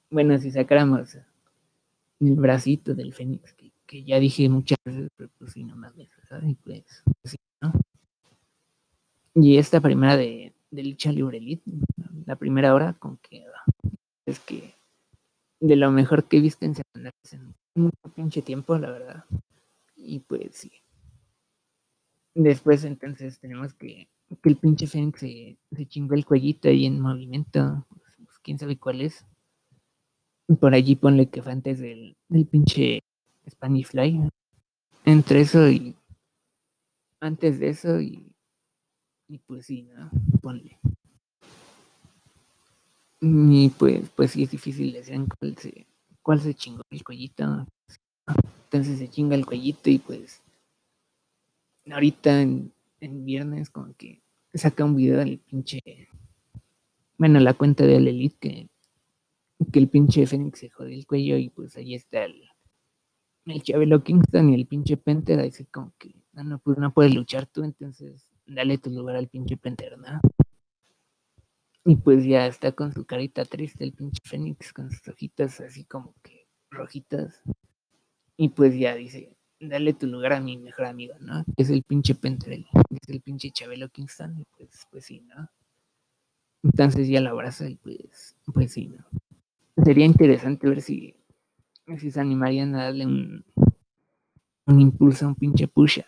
bueno, si sacáramos el bracito del Fénix, que, ya dije muchas veces, pero pues sí, no mames, ¿sabes? Y pues, sí, ¿no? Y esta primera de, de lucha libre elite, la primera hora, con que es que de lo mejor que he visto en en un pinche tiempo, la verdad. Y pues sí. Después entonces tenemos que que el pinche Fénix se, se, chingó el cuellito ahí en movimiento, pues, pues, quién sabe cuál es. Por allí ponle que fue antes del, del pinche Spanish Fly. Entre eso y antes de eso y, y pues sí, ¿no? Ponle. Y pues, pues sí es difícil decir cuál se, cuál se chingó el cuellito. Entonces se chinga el cuellito y pues ahorita en, viernes como que saca un video del pinche, bueno, la cuenta de la Elite que, que el pinche Fénix se jode el cuello y pues ahí está el, el Chabelo Kingston y el pinche Penter, dice como que, no, no, pues no puedes luchar tú, entonces dale tu lugar al pinche Penter, ¿no? Y pues ya está con su carita triste el pinche Fénix, con sus ojitas así como que rojitas. Y pues ya dice, dale tu lugar a mi mejor amigo, ¿no? Es el pinche Pentrell, es el pinche Chabelo Kingston, y pues, pues sí, ¿no? Entonces ya la abraza y pues, pues sí, ¿no? Sería interesante ver si, si se animarían a darle un, un impulso, un pinche push a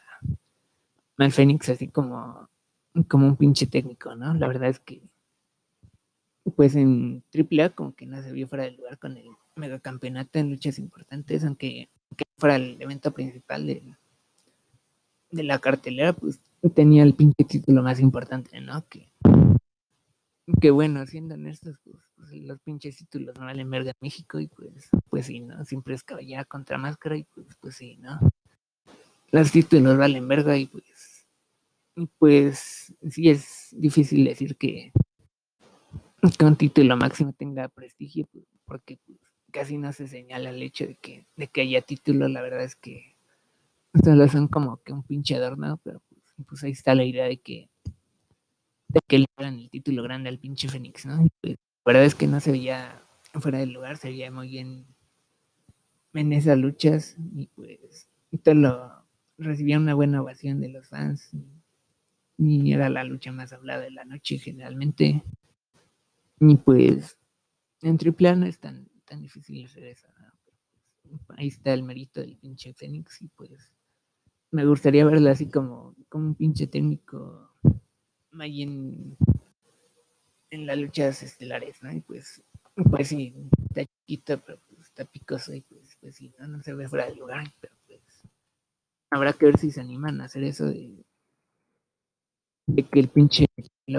al Fénix, así como, como un pinche técnico, ¿no? La verdad es que, pues en AAA como que no se vio fuera del lugar con el megacampeonato en luchas importantes, aunque que fuera el evento principal de, de la cartelera, pues tenía el pinche título más importante, ¿no? Que, que bueno, siendo honestos, pues, pues, los pinches títulos no valen verga México y pues, pues sí, ¿no? Siempre es caballera contra máscara y pues, pues sí, ¿no? Los títulos valen verga y pues, y pues sí es difícil decir que, que un título máximo tenga prestigio, pues, porque pues, casi no se señala el hecho de que, de que haya título, la verdad es que solo son como que un pinche adorno, pero pues, ahí está la idea de que de que le dan el título grande al pinche Fénix, ¿no? Pues, la verdad es que no se veía fuera del lugar, se veía muy bien en esas luchas y pues todo lo recibía una buena ovación de los fans y era la lucha más hablada de la noche generalmente y pues en triple no es tan tan difícil hacer eso. Ahí está el mérito del pinche Fénix y pues me gustaría verlo así como, como un pinche técnico ahí en, las luchas estelares, ¿no? Y pues, pues sí, está chiquito, pero pues está picoso y pues, pues sí, ¿no? no se ve fuera del lugar, pero pues habrá que ver si se animan a hacer eso de, de que el pinche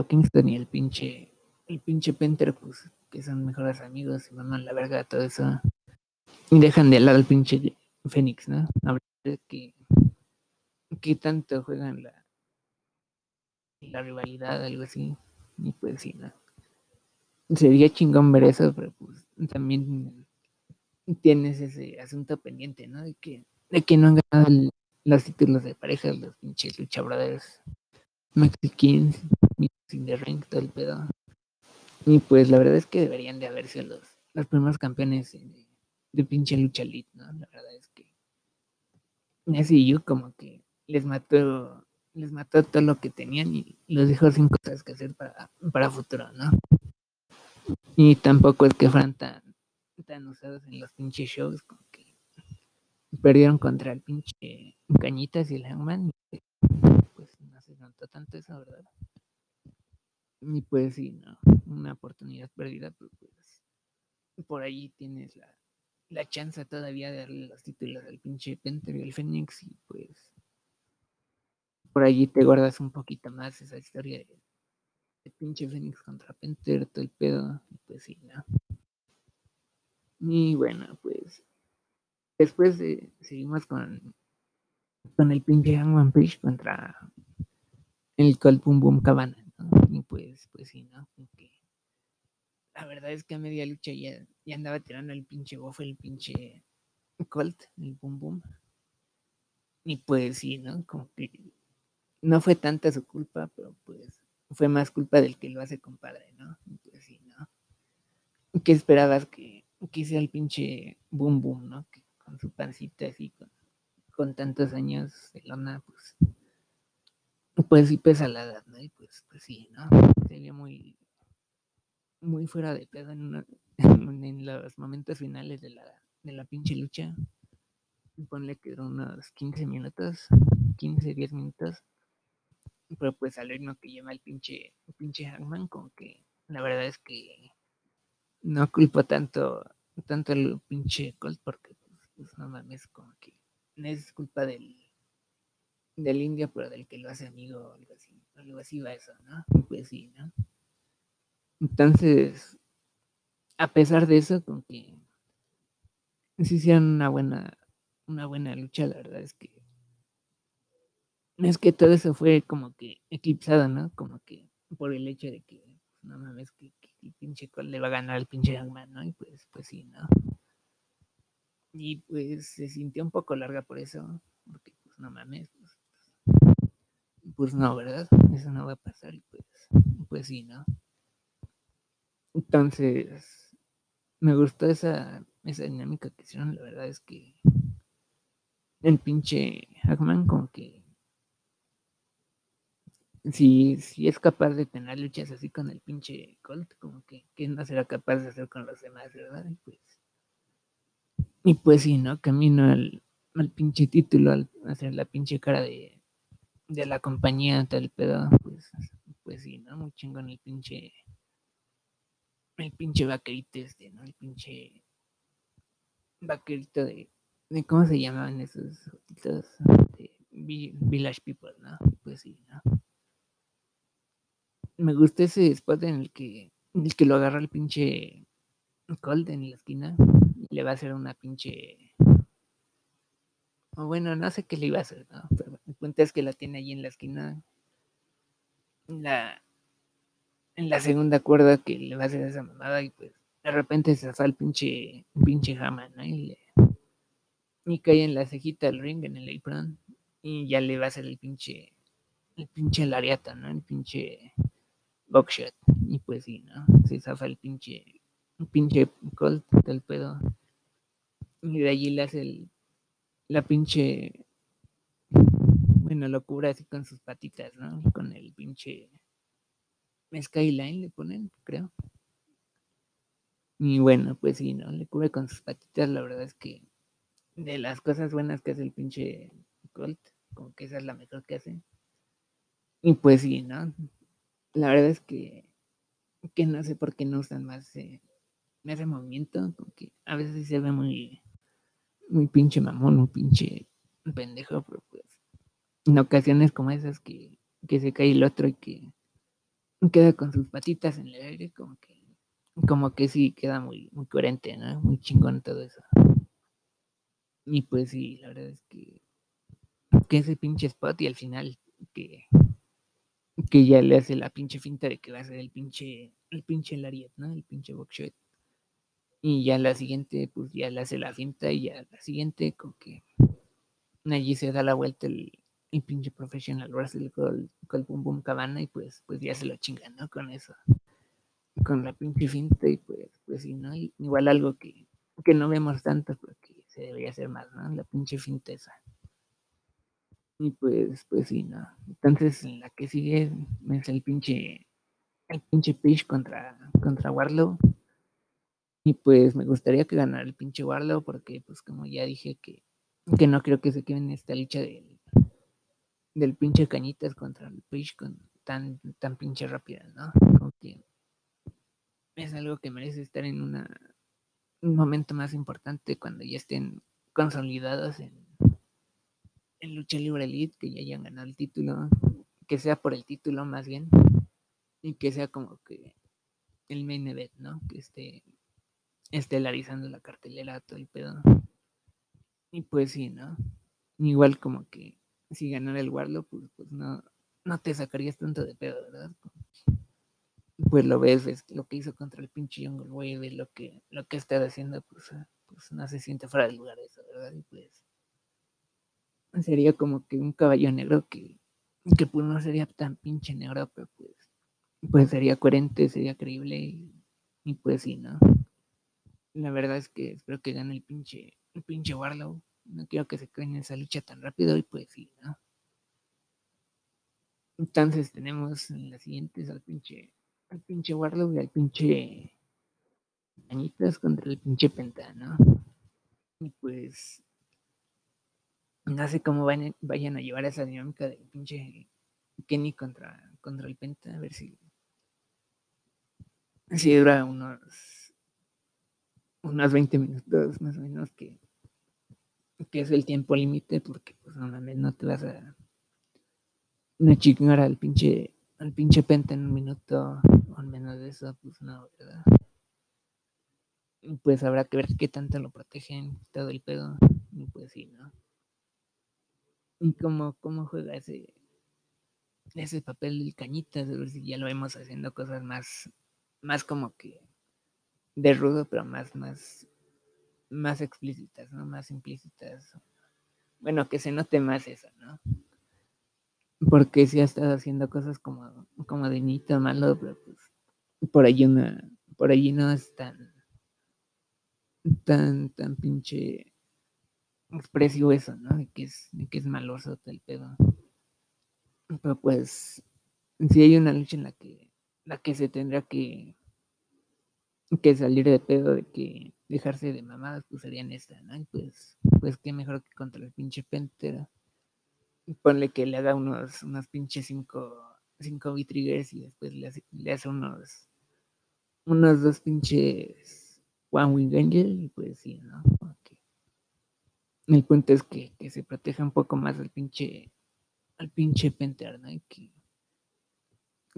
Kingston y el pinche el pinche Penter pues que son mejores amigos y mandan la verga todo eso. Y dejan de lado al pinche Fénix, ¿no? A ver que, que tanto juegan la, la rivalidad, algo así. Y pues sí, ¿no? Sería chingón ver eso, pero pues también tienes ese asunto pendiente, ¿no? De que, de que no han ganado los títulos de pareja, los pinches lucha brothers, Mexicans, sin the ring, todo el pedo. Y pues la verdad es que deberían de haberse los, los primeros campeones de, pinche lucha elite, ¿no? La verdad es que SCU como que les mató, les mató todo lo que tenían y los dejó sin cosas que hacer para, para futuro, ¿no? Y tampoco es que fueran tan, usados en los pinches shows, como que perdieron contra el pinche Cañitas y el Hangman, pues no se notó tanto eso, ¿verdad? Y pues sí, no, una oportunidad perdida, pero pues por ahí tienes la, la chance todavía de darle los títulos al pinche Penter y al Fénix y pues por allí te guardas un poquito más esa historia de, pinche Fénix contra Penter, todo el pedo, y pues sí, ¿no? Y bueno, pues después de, seguimos con, con el pinche Hangman Page contra el Colt Boom Boom Cabana. Y pues, pues sí, ¿no? Porque la verdad es que a media lucha ya, ya andaba tirando el pinche bofe, el pinche Colt, el Boom Boom. Y pues sí, ¿no? Como que no fue tanta su culpa, pero pues fue más culpa del que lo hace compadre, ¿no? Y pues sí, ¿no? ¿Qué esperabas que, que sea el pinche Boom Boom, ¿no? Que con su pancita así, con, con tantos años de lona, pues pues sí pesa la edad, ¿no? Y pues, pues sí, ¿no? Se ve muy, muy fuera de pedo en, (laughs) en los momentos finales de la, de la pinche lucha. Ponle que duró unos 15 minutos, 15, 10 minutos. Pero pues al ritmo que lleva el pinche, el pinche Hangman, como que la verdad es que no culpo tanto, tanto el pinche Colt porque pues, pues, no mames, como que no es culpa del, del indio, pero del que lo hace amigo algo así. Algo así va eso, ¿no? Pues sí, ¿no? Entonces, a pesar de eso, como que sí hicieron una buena, una buena lucha, la verdad es que es que todo eso fue como que eclipsado, ¿no? Como que por el hecho de que no mames que, que pinche Cole le va a ganar al pinche Hangman, ¿no? Y pues, pues sí, ¿no? Y pues se sintió un poco larga por eso, porque pues no mames, pues, no, ¿verdad? Eso no va a pasar y pues, pues sí, ¿no? Entonces, me gustó esa, esa dinámica que hicieron, la verdad es que el pinche Hackman como que si, si es capaz de tener luchas así con el pinche Colt, como que, que no será capaz de hacer con los demás, ¿verdad? Y pues, y pues sí, ¿no? Camino al, al pinche título, al hacer la pinche cara de, de la compañía, tal pedo, pues, pues sí, ¿no? Muy chingón el pinche, el pinche vaquerito este, ¿no? El pinche vaquerito de, ¿cómo se llamaban esos jotitos? Village People, ¿no? Pues sí, ¿no? Me gusta ese spot en el que, en el que lo agarra el pinche Colt en la esquina y le va a hacer una pinche... O bueno, no sé qué le iba a hacer, ¿no? Pero punto es que la tiene ahí en la esquina. En la, en la segunda cuerda que le va a hacer esa mamada y pues de repente se zafa el pinche, pinche Haman, ¿no? Y, le, y cae en la cejita del ring, en el apron, y ya le va a hacer el pinche, el pinche lariata, ¿no? El pinche buckshot. Y pues sí, ¿no? Se zafa el pinche, el pinche Colt del pedo. Y de allí le hace el, la pinche, bueno, lo cubre así con sus patitas, ¿no? Con el pinche Skyline le ponen, creo. Y bueno, pues sí, ¿no? Le cubre con sus patitas, la verdad es que de las cosas buenas que hace el pinche Colt, como que esa es la mejor que hace. Y pues sí, ¿no? La verdad es que, que no sé por qué no usan más eh, ese movimiento, porque a veces sí se ve muy, muy pinche mamón, un pinche pendejo, pero pues en ocasiones como esas que, que se cae el otro y que queda con sus patitas en el aire, como que, como que sí queda muy, muy coherente, ¿no? Muy chingón todo eso. Y pues sí, la verdad es que, que ese pinche spot y al final que, que ya le hace la pinche finta de que va a ser el pinche, el pinche lariat, ¿no? El pinche buckshot. Y ya la siguiente, pues ya le hace la finta y ya la siguiente, con que allí se da la vuelta el, el pinche professional wrestler con, el boom boom cabana y pues, pues ya se lo chingan, ¿no? Con eso. Con la pinche finta y pues, pues sí, ¿no? Igual algo que, que no vemos tanto porque se debería hacer más, ¿no? La pinche finta esa. Y pues, pues sí, ¿no? Entonces la que sigue es el pinche, el pinche Page contra, contra Warlow. Y pues me gustaría que ganara el pinche Warlow porque pues como ya dije que, que no creo que se quede en esta lucha del, del pinche Cañitas contra el Page con tan, tan pinche rápida, ¿no? Como que es algo que merece estar en una, un momento más importante cuando ya estén consolidados en, en lucha libre elite, que ya hayan ganado el título, que sea por el título más bien, y que sea como que el main event, ¿no? Que esté estelarizando la cartelera, todo el pedo. Y pues sí, ¿no? Igual como que si ganara el Warlock, pues, pues no, no te sacarías tanto de pedo, ¿verdad? Pues lo ves, lo que hizo contra el pinche Jungle Wave, lo que, lo que está haciendo, pues, ah, pues no se siente fuera del lugar eso, ¿verdad? Y pues sería como que un caballo negro que, que pues no sería tan pinche negro, pero pues, pues sería coherente, sería creíble y, y pues sí, ¿no? La verdad es que espero que gane el pinche, el pinche Warlow. No quiero que se quede en esa lucha tan rápido y pues sí, ¿no? Entonces tenemos en las siguientes al pinche, al pinche Warlock y al pinche Añitas contra el pinche Penta, ¿no? Y pues no sé cómo vayan, vayan a llevar esa dinámica del pinche Kenny contra, contra el Penta, a ver si, si dura unos unos 20 minutos más o menos que, que es el tiempo límite porque pues normalmente no te vas a no chingar al pinche al pinche penta en un minuto o al menos de eso pues no verdad pues habrá que ver qué tanto lo protegen todo el pedo y pues sí no y cómo, cómo juega ese ese papel del cañitas a ver si ya lo vemos haciendo cosas más más como que de rudo, pero más, más, más explícitas, ¿no? Más implícitas. Bueno, que se note más eso, ¿no? Porque si ha estado haciendo cosas como, como de nito malo, pero pues por allí una, por allí no es tan, tan, tan pinche expresivo eso, ¿no? De que es, de que es maloso el pedo. Pero pues, si hay una lucha en la que, la que se tendrá que, que salir de pedo de que dejarse de mamadas, pues serían esta, ¿no? Y pues, pues qué mejor que contra el pinche Pantera. Ponle que le haga unos, unos pinches 5 cinco, triggers y después le hace, unos, unos dos pinches One Wing Angel y pues sí, ¿no? El punto es que, que, se proteja un poco más al pinche, al pinche Pantera, ¿no? Que,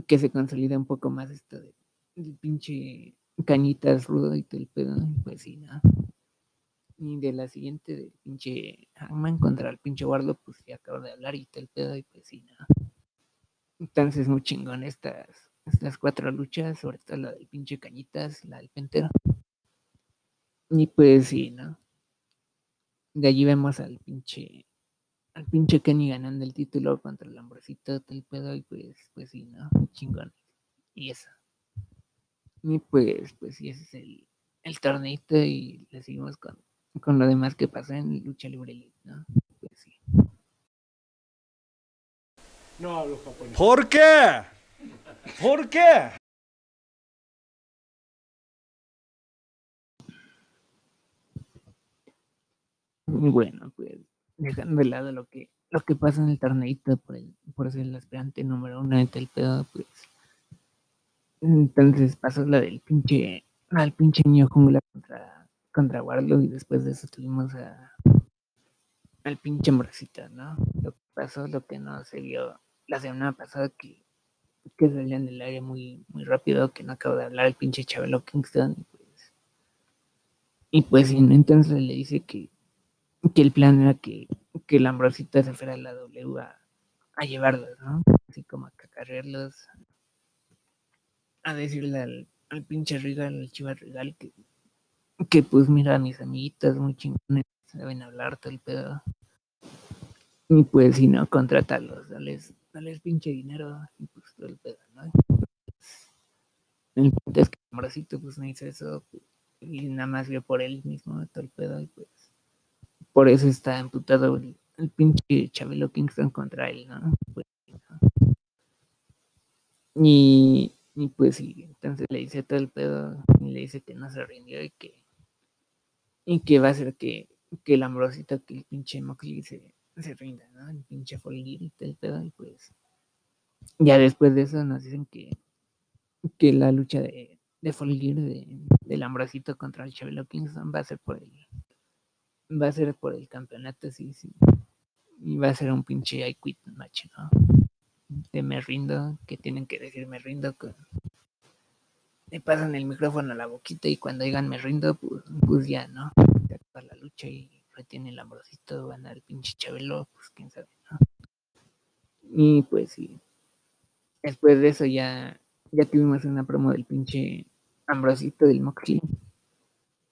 que se consolida un poco más esto de, del pinche cañitas rudo y todo el pedo, pues sí, ¿no? Y de la siguiente del pinche Hangman contra el pinche Warlock, pues ya acabo de hablar y todo el pedo, y pues sí, ¿no? Entonces, muy chingón estas, estas cuatro luchas, sobre todo la del pinche Cañitas, la del Pentero. Y pues sí, ¿no? De allí vemos al pinche al pinche Kenny ganando el título contra el hombrecito, todo el pedo, y pues, pues sí, ¿no? Chingón. Y eso. Y pues, pues sí, ese es el, el torneito y le seguimos con, con lo demás que pasa en Lucha Libre ¿no? Pues sí. No hablo japonés. ¿Por qué? ¿Por qué? Bueno, pues dejando de lado lo que lo que pasa en el torneito por el, por ser el aspirante número uno de el pedo, pues entonces pasó la del pinche, al pinche niño jungla contra, contra Warlock y después de eso tuvimos a, al pinche Morcita, ¿no? Lo que pasó, lo que no se vio la semana pasada que, que salían del área muy, muy rápido, que no acabo de hablar el pinche Chabelo Kingston y pues, y pues entonces le dice que, que el plan era que, que la Ambrosita se fuera a la W a, a llevarlos, ¿no? Así como a cacarrearlos, a decirle al, al pinche Regal, al Chivas Regal, que, que pues mira, mis amiguitas muy chingones, saben hablar todo el pedo. Y pues si no, contrátalos, dales, dales pinche dinero y pues todo el pedo, ¿no? El punto es que el moracito pues no hizo eso y nada más vio por él mismo todo el pedo y pues por eso está emputado el, pinche Chabelo Kingston contra él, ¿no? Pues, ¿no? Y y pues sí, entonces le dice todo el pedo y le dice que no se rindió y que, y que va a ser que, que el ambrosito, que el pinche Moxley se, se rinda, ¿no? El pinche Folgir y todo el pedo y pues ya después de eso nos dicen que, que la lucha de, de Folgir, de, del ambrosito contra el Chabelo Kingston va a ser por el va a ser por el campeonato, sí, sí. Y va a ser un pinche I quit match, ¿no? De me rindo, que tienen que decir me rindo con, le pasan el micrófono a la boquita y cuando digan me rindo, pues, pues ya, ¿no? Se acaba la lucha y retiene el ambrosito, van al pinche Chabelo, pues quién sabe, ¿no? Y pues sí. Después de eso ya, ya tuvimos una promo del pinche Ambrosito del Moxley.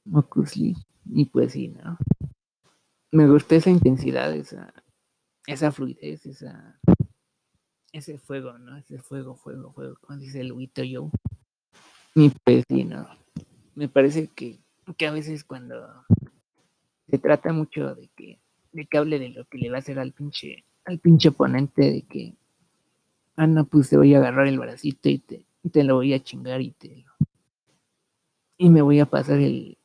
Moxley. Y pues sí, ¿no? Me gusta esa intensidad, esa, esa fluidez, esa, ese fuego, ¿no? Ese fuego, fuego, fuego, como dice el Wito Joe. Y pues. Me parece que, que a veces cuando se trata mucho de que, de que hable de lo que le va a hacer al pinche, al pinche oponente, de que, ah, no, pues te voy a agarrar el bracito y te, te lo voy a chingar y te lo, y me voy a pasar el,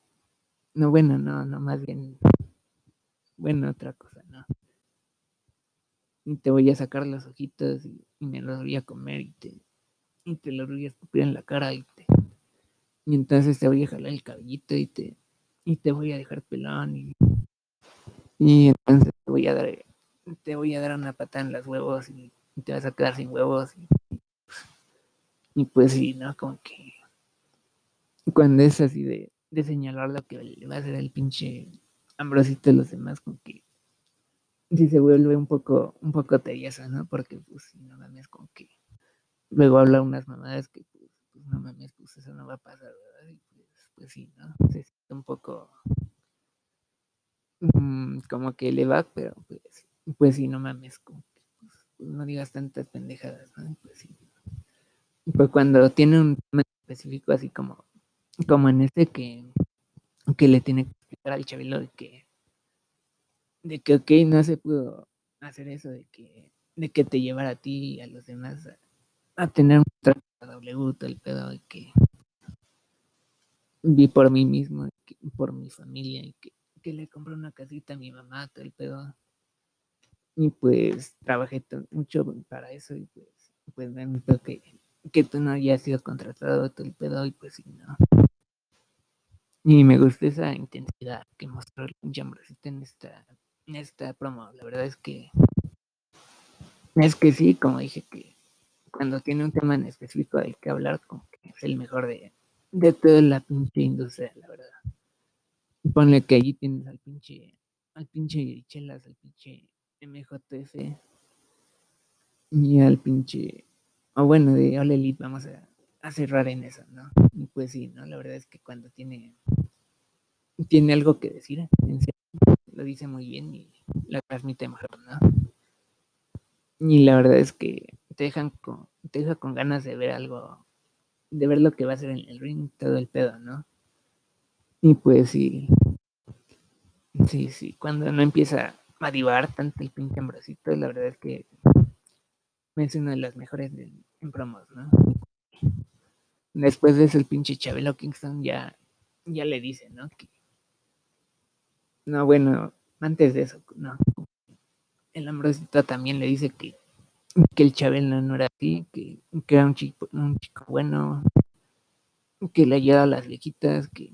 no, bueno, no, no, más bien, bueno, otra cosa. Y te voy a sacar los ojitos y, me los voy a comer y te, y te los voy a escupir en la cara y te, y entonces te voy a jalar el cabellito y te, y te voy a dejar pelón y, y entonces te voy a dar, te voy a dar una patada en los huevos y, te vas a quedar sin huevos y, y pues sí, ¿no? Como que cuando es así de, de señalar lo que le va a hacer el pinche Ambrosito de los demás, como que sí se vuelve un poco, un poco tediosa, ¿no? Porque pues si no mames, como que luego habla unas mamadas que pues, pues, no mames, pues eso no va a pasar, ¿verdad? Y pues, pues sí, ¿no? Se siente un poco mm, como que le va, pero pues, pues sí, no mames, como que pues, pues, no digas tantas pendejadas, ¿no? Pues sí. Pues cuando tiene un tema específico así como como en este que, que le tiene que explicar al chavilo de que, de que, ok, no se pudo hacer eso, de que, de que te llevara a ti y a los demás a, tener un trato W, todo el pedo de que vi por mí mismo, que, por mi familia y que, que, le compré una casita a mi mamá, todo el pedo. Y pues trabajé mucho para eso y pues, pues me que, que tú no hayas sido contratado, todo el pedo y pues sí, no. Y me gusta esa intensidad que mostró el Jambrosito en esta, esta promo. La verdad es que es que sí, como dije que cuando tiene un tema en específico del que hablar, como que es el mejor de, de toda la pinche industria, la verdad. Ponle que allí tienes al pinche, al pinche Chelas, al pinche MJF y al pinche, o bueno, de All Elite, vamos a, cerrar en eso, ¿no? Y pues sí, ¿no? La verdad es que cuando tiene, tiene algo que decir, en serio, dice muy bien y lo transmite mejor, ¿no? Y la verdad es que te dejan con, te deja con ganas de ver algo, de ver lo que va a hacer en el ring, todo el pedo, ¿no? Y pues sí, sí, sí, cuando no empieza a divar tanto el pinche ambrosito, la verdad es que es uno de los mejores de, en promos, ¿no? Después de eso el pinche Chabelo Kingston ya, ya le dice, ¿no? Que, no, bueno, antes de eso, no. El Ambrosito también le dice que, que el Chabelo no era así, que, que era un chico, un chico bueno, que le ayudaba a las viejitas, que,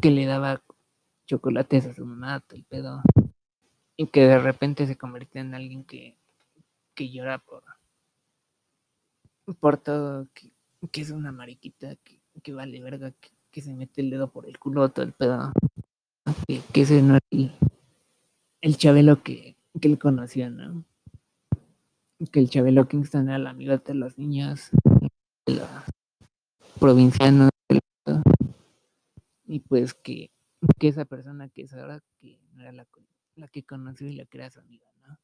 que le daba chocolates a su mamá, todo el pedo, y que de repente se convirtió en alguien que, que llora por, por todo, que, que es una mariquita, que, que vale verga, que, que, se mete el dedo por el culo, todo el pedo, que, ese no es el, el Chabelo que, que él conocía, ¿no? Que el Chabelo Kingston era el amigo de los niños, de los provincianos, y pues que, que esa persona que es ahora, que no era la, la que conoció y la que era su amiga, ¿no?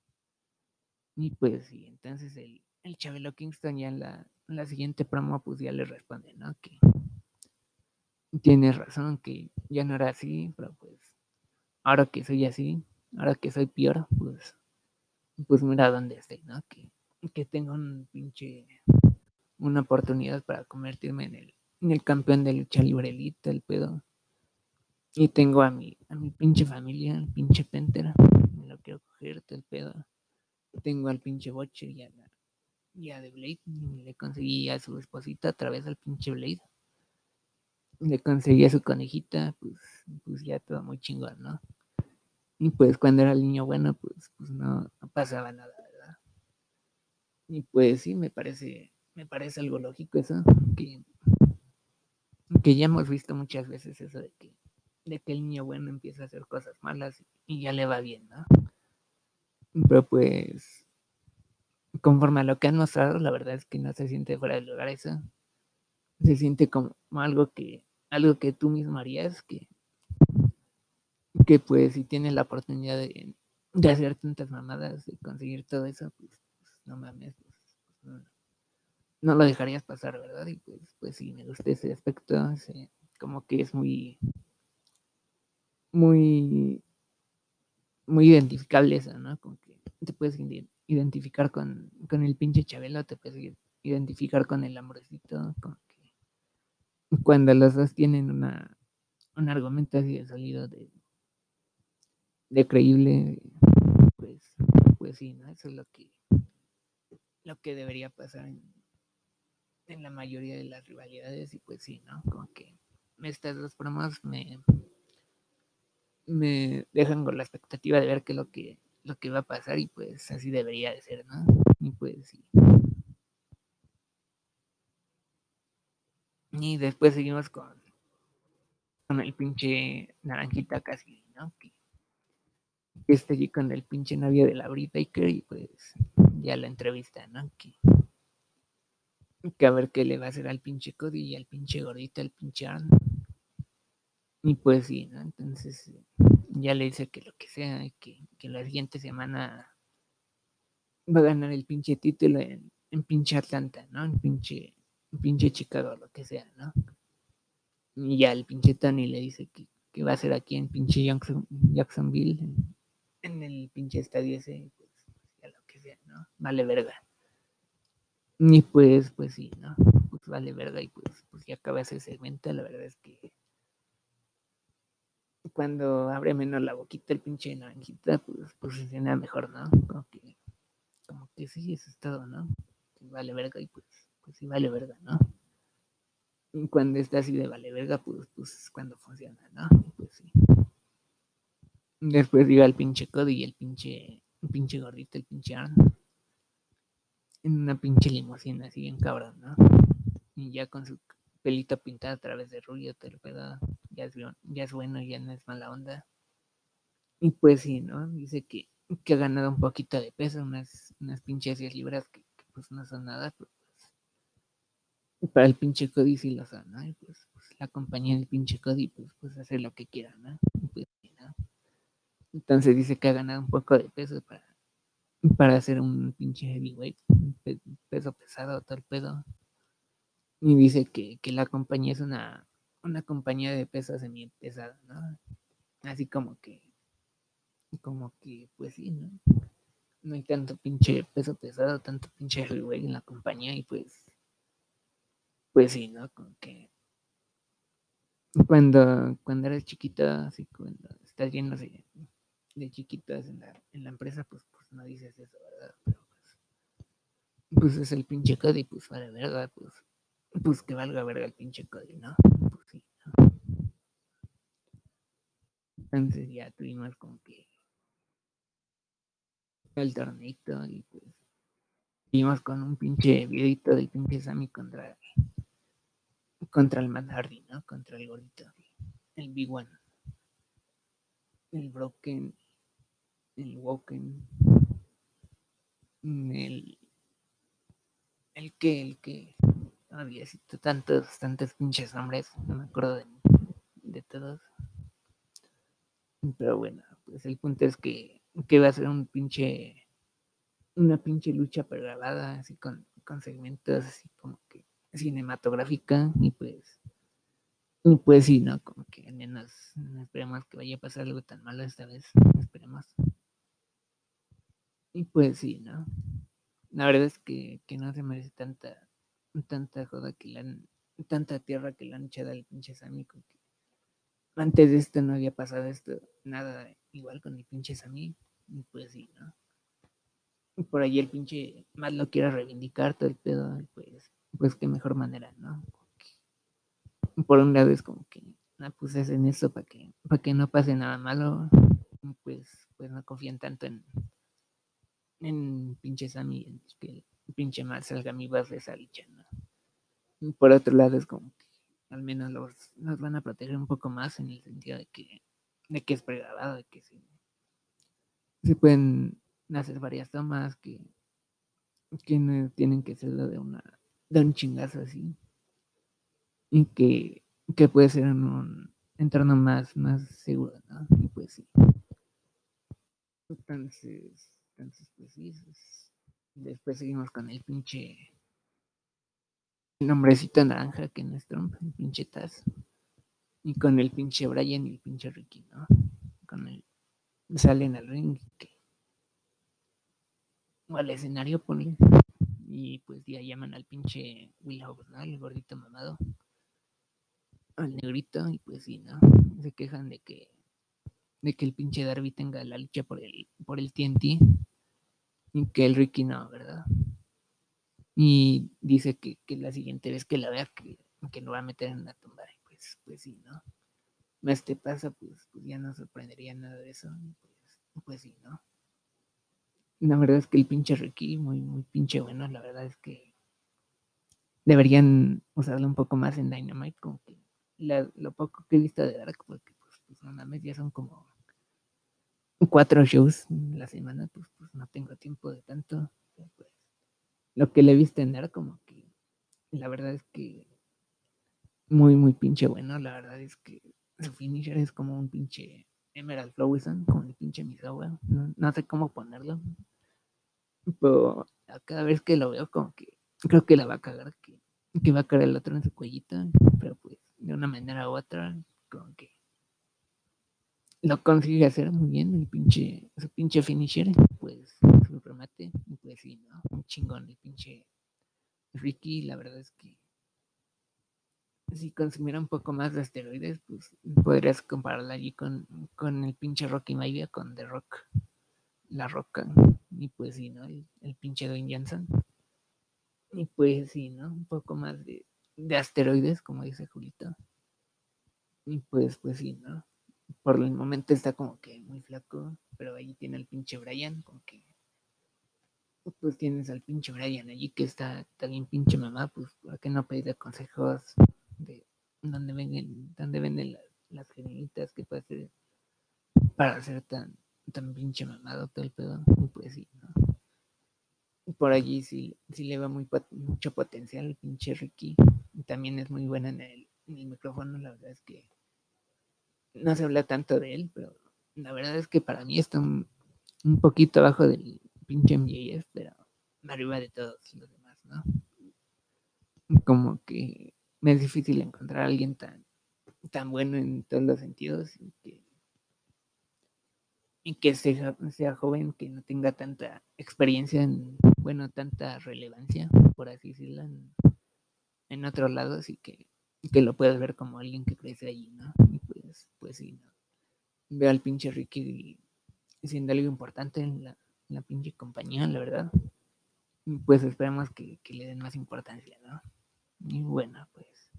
Y pues sí, entonces el, el Chabelo Kingston ya en la, la siguiente promo pues ya le responde, ¿no? Que tienes razón, que ya no era así, pero pues ahora que soy así, ahora que soy peor, pues, pues mira dónde estoy, ¿no? Que, que tengo un pinche, una oportunidad para convertirme en el, en el campeón de lucha libre elite, el pedo. Y tengo a mi, a mi pinche familia, el pinche Pantera, me lo quiero coger, el pedo. Tengo al pinche Butcher y a y a Blade. Y le conseguí a su esposita a través del pinche Blade. Le conseguí a su conejita, pues, pues ya todo muy chingón, ¿no? Y pues cuando era el niño bueno, pues, pues no, no pasaba nada, ¿verdad? Y pues sí, me parece, me parece algo lógico eso, que, que ya hemos visto muchas veces eso de que, de que el niño bueno empieza a hacer cosas malas y ya le va bien, ¿no? Pero pues, conforme a lo que han mostrado, la verdad es que no se siente fuera de lugar eso. Se siente como algo que, algo que tú mismo harías, que, que pues si tienes la oportunidad de, de hacer tantas mamadas, de conseguir todo eso, pues, pues no mames, pues, pues no, lo dejarías pasar, ¿verdad? Y pues, pues sí, me gusta ese aspecto, como que es muy, muy, muy identificable eso, ¿no? Como que te puedes identificar con, con el pinche Chabelo, te puedes identificar con el amorcito, que cuando los dos tienen una, un argumento así de sólido, de, creíble, pues, pues sí, ¿no? Eso es lo que, lo que debería pasar en, en la mayoría de las rivalidades y pues sí, ¿no? Como que estas dos promos me, me dejan con la expectativa de ver qué es lo que, lo que va a pasar y pues así debería de ser, ¿no? Y pues sí. Y después seguimos con, con el pinche naranjita casi, ¿no? Que, que está allí con el pinche novio de la Brit Baker y pues ya la entrevista, ¿no? Que, que a ver qué le va a hacer al pinche Cody y al pinche gordito, al pinche Arn. Y pues sí, ¿no? Entonces ya le dice que lo que sea, que, que la siguiente semana va a ganar el pinche título en, en pinche Atlanta, ¿no? En pinche, pinche Chicago, lo que sea, ¿no? Y ya el pinche Tony le dice que, va a ser aquí en pinche Jackson, Jacksonville, en, el pinche estadio ese, pues ya lo que sea, ¿no? Vale verga. Y pues, pues sí, ¿no? Pues vale verga y pues, pues ya acaba ese segmento. La verdad es que cuando abre menos la boquita el pinche naranjita, pues, pues mejor, ¿no? Como que, como que sí, eso es todo, ¿no? vale verga y pues, pues sí vale verga, ¿no? Cuando está así de vale verga, pues, pues es cuando funciona, ¿no? pues sí. Después llega el pinche Cody y el pinche, el pinche gordito, el pinche Arn en una pinche limusina así bien cabrón, ¿no? Y ya con su pelito pintado a través de rubio, te lo pedo, ya es, ya es bueno, ya no es mala onda. Y pues sí, ¿no? Dice que, que ha ganado un poquito de peso, unas, unas pinches 10 libras que, pues no son nada, pero para el pinche Cody sí lo son, ¿no? Y pues, pues la compañía del pinche Cody pues, pues hace lo que quiera, ¿no? Pues, ¿no? Entonces dice que ha ganado un poco de peso para para hacer un pinche heavyweight, peso pesado, todo el pedo. Y dice que, la compañía es una, una compañía de peso semi pesado, ¿no? Así como que, como que, pues sí, ¿no? No hay tanto pinche peso pesado, tanto pinche heavyweight en la compañía y pues, pues sí, ¿no? Como que cuando, cuando eres chiquita, así cuando estás lleno de, de chiquitas en la, en la empresa, pues no dices eso, ¿verdad? Pero pues, pues es el pinche Cody, pues vale verga, pues, pues que valga verga el pinche Cody, ¿no? Pues sí, ¿no? Entonces ya tuvimos como que el torneito y pues seguimos con un pinche videito del pinche Sammy contra contra el Matt Hardy, ¿no? Contra el gordito, el Big One, el Broken, el Woken, el, el que, el que, había cito tantos, tantos pinches nombres, no me acuerdo de, de, todos. Pero bueno, pues el punto es que, que va a ser un pinche, una pinche lucha pregrabada, así con, con segmentos así como que cinematográfica y pues y pues sí, ¿no? Como que al menos no esperemos que vaya a pasar algo tan malo esta vez. esperemos. Y pues sí, ¿no? La verdad es que, no se merece tanta, tanta joda que le han, tanta tierra que le han echado al pinche Sammy. Que antes de esto no había pasado esto, nada igual con el pinche Sammy. Y pues sí, ¿no? Y por ahí el pinche más lo quiere reivindicar todo el pedo, pues, pues qué mejor manera, ¿no? por un lado es como que, no, pues en eso para que, para que no pase nada malo, pues, pues no confían tanto en, en pinche Sammy, que pinche mal salga mi base esa dicha, ¿no? por otro lado es como que al menos los, los van a proteger un poco más en el sentido de que, de que es pregrabado, de que se, se pueden hacer varias tomas que, que no tienen que ser de una de un chingazo así y que, que puede ser en un entorno más, más seguro, ¿no? Y pues sí. Entonces, entonces pues sí, después seguimos con el pinche nombrecito naranja que no es el pinche Taz. Y con el pinche Brian y el pinche Ricky, ¿no? Con el salen al ring que, o al escenario, ponle. Y pues ya llaman al pinche Will Hobbs, ¿no? El gordito mamado. Al negrito, y pues sí, ¿no? Se quejan de que de que el pinche Darby tenga la lucha por el, por el TNT y que el Ricky no, ¿verdad? Y dice que, que la siguiente vez que la vea, que, que lo va a meter en la tumba. Y pues, pues sí, ¿no? Más te pasa, pues, pues ya no sorprendería nada de eso. Pues, pues sí, ¿no? La verdad es que el pinche Ricky, muy, muy pinche bueno, la verdad es que deberían usarlo un poco más en Dynamite, como que lo poco que he visto de Dark, porque pues, pues no mames, ya son como cuatro shows la semana, pues, pues no tengo tiempo de tanto. Pues, lo que le he visto en Dark, como que la verdad es que muy, muy pinche bueno, la verdad es que su finisher es como un pinche Emerald Flowison, como el pinche Misawa, no, no sé cómo ponerlo, pero cada vez que lo veo como que creo que la va a cagar, que, que va a caer el otro en su cuellito, pero pues de una manera u otra, como que lo consigue hacer muy bien, el pinche, su pinche finisher, pues su remate, pues sí, ¿no? Un chingón el pinche Ricky, la verdad es que si consumiera un poco más de esteroides, pues podrías compararla allí con, con el pinche Rocky Maivia, con The Rock, La Roca, y pues sí, ¿no? El, pinche Dwayne Johnson. Y pues sí, ¿no? Un poco más de, de asteroides, como dice Julito. Y pues, pues sí, ¿no? Por el momento está como que muy flaco, pero ahí tiene el pinche Brian, como que pues tienes al pinche Brian allí que está también pinche mamá, pues ¿por qué no pedir consejos de dónde venden, dónde venden las, las que puede hacer para ser tan, tan pinche mamado todo el pedo? Pues sí, ¿no? por allí sí, sí le va muy mucho potencial el pinche Ricky. También es muy buena en el, en el micrófono, la verdad es que no se habla tanto de él, pero la verdad es que para mí está un, poquito abajo del pinche MJF, pero arriba de todos los demás, ¿no? Como que me es difícil encontrar a alguien tan, tan bueno en todos los sentidos y que, y que sea, sea joven, que no tenga tanta experiencia, en, bueno, tanta relevancia, por así decirlo, en, en otros lados y que, que lo puedas ver como alguien que crece allí, ¿no? Y pues, pues sí, ¿no? Veo al pinche Ricky siendo algo importante en la, pinche compañía, la verdad. Pues esperemos que, que le den más importancia, ¿no? Y bueno, pues.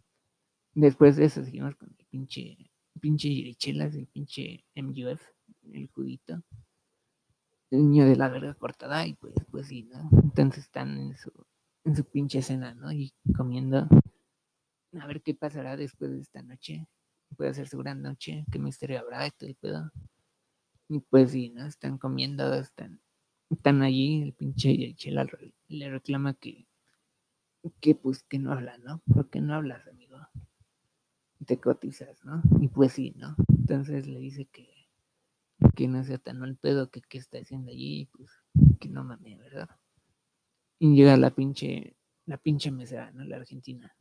Después de eso seguimos con el pinche, pinche Yirichelas, el pinche MUF, el judito. El niño de la verga cortada, y pues, pues sí, ¿no? Entonces están en su, en su pinche cena, ¿no? Y comiendo. A ver qué pasará después de esta noche. Puede ser su gran noche, qué misterio habrá y todo el pedo. Y pues sí, ¿no? Están comiendo, están, están allí, el pinche Yirichela le reclama que que pues que no habla, ¿no? ¿Por qué no hablas, amigo? Te cotizas, ¿no? Y pues sí, ¿no? Entonces le dice que, que no sea tan mal pedo que qué está haciendo allí, pues que no mames, ¿verdad? Y llega la pinche, la pinche mesera, ¿no? La argentina.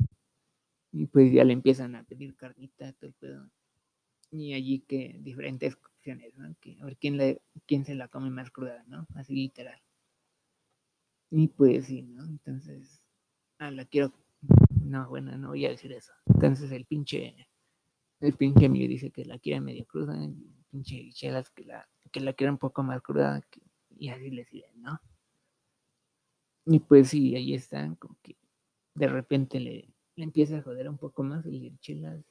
Y pues ya le empiezan a pedir carnita, todo el pedo. Y allí que diferentes opciones, ¿no? Que a ver quién, le, quién se la come más cruda, ¿no? Así literal. Y pues sí, ¿no? Entonces Ah, la quiero. No, bueno, no voy a decir eso. Entonces el pinche, el pinche mío dice que la quiere medio cruda, pinche chelas que la, que la quiere un poco más cruda, y así le siguen, ¿no? Y pues sí, ahí está, como que de repente le, empieza a joder un poco más el chelas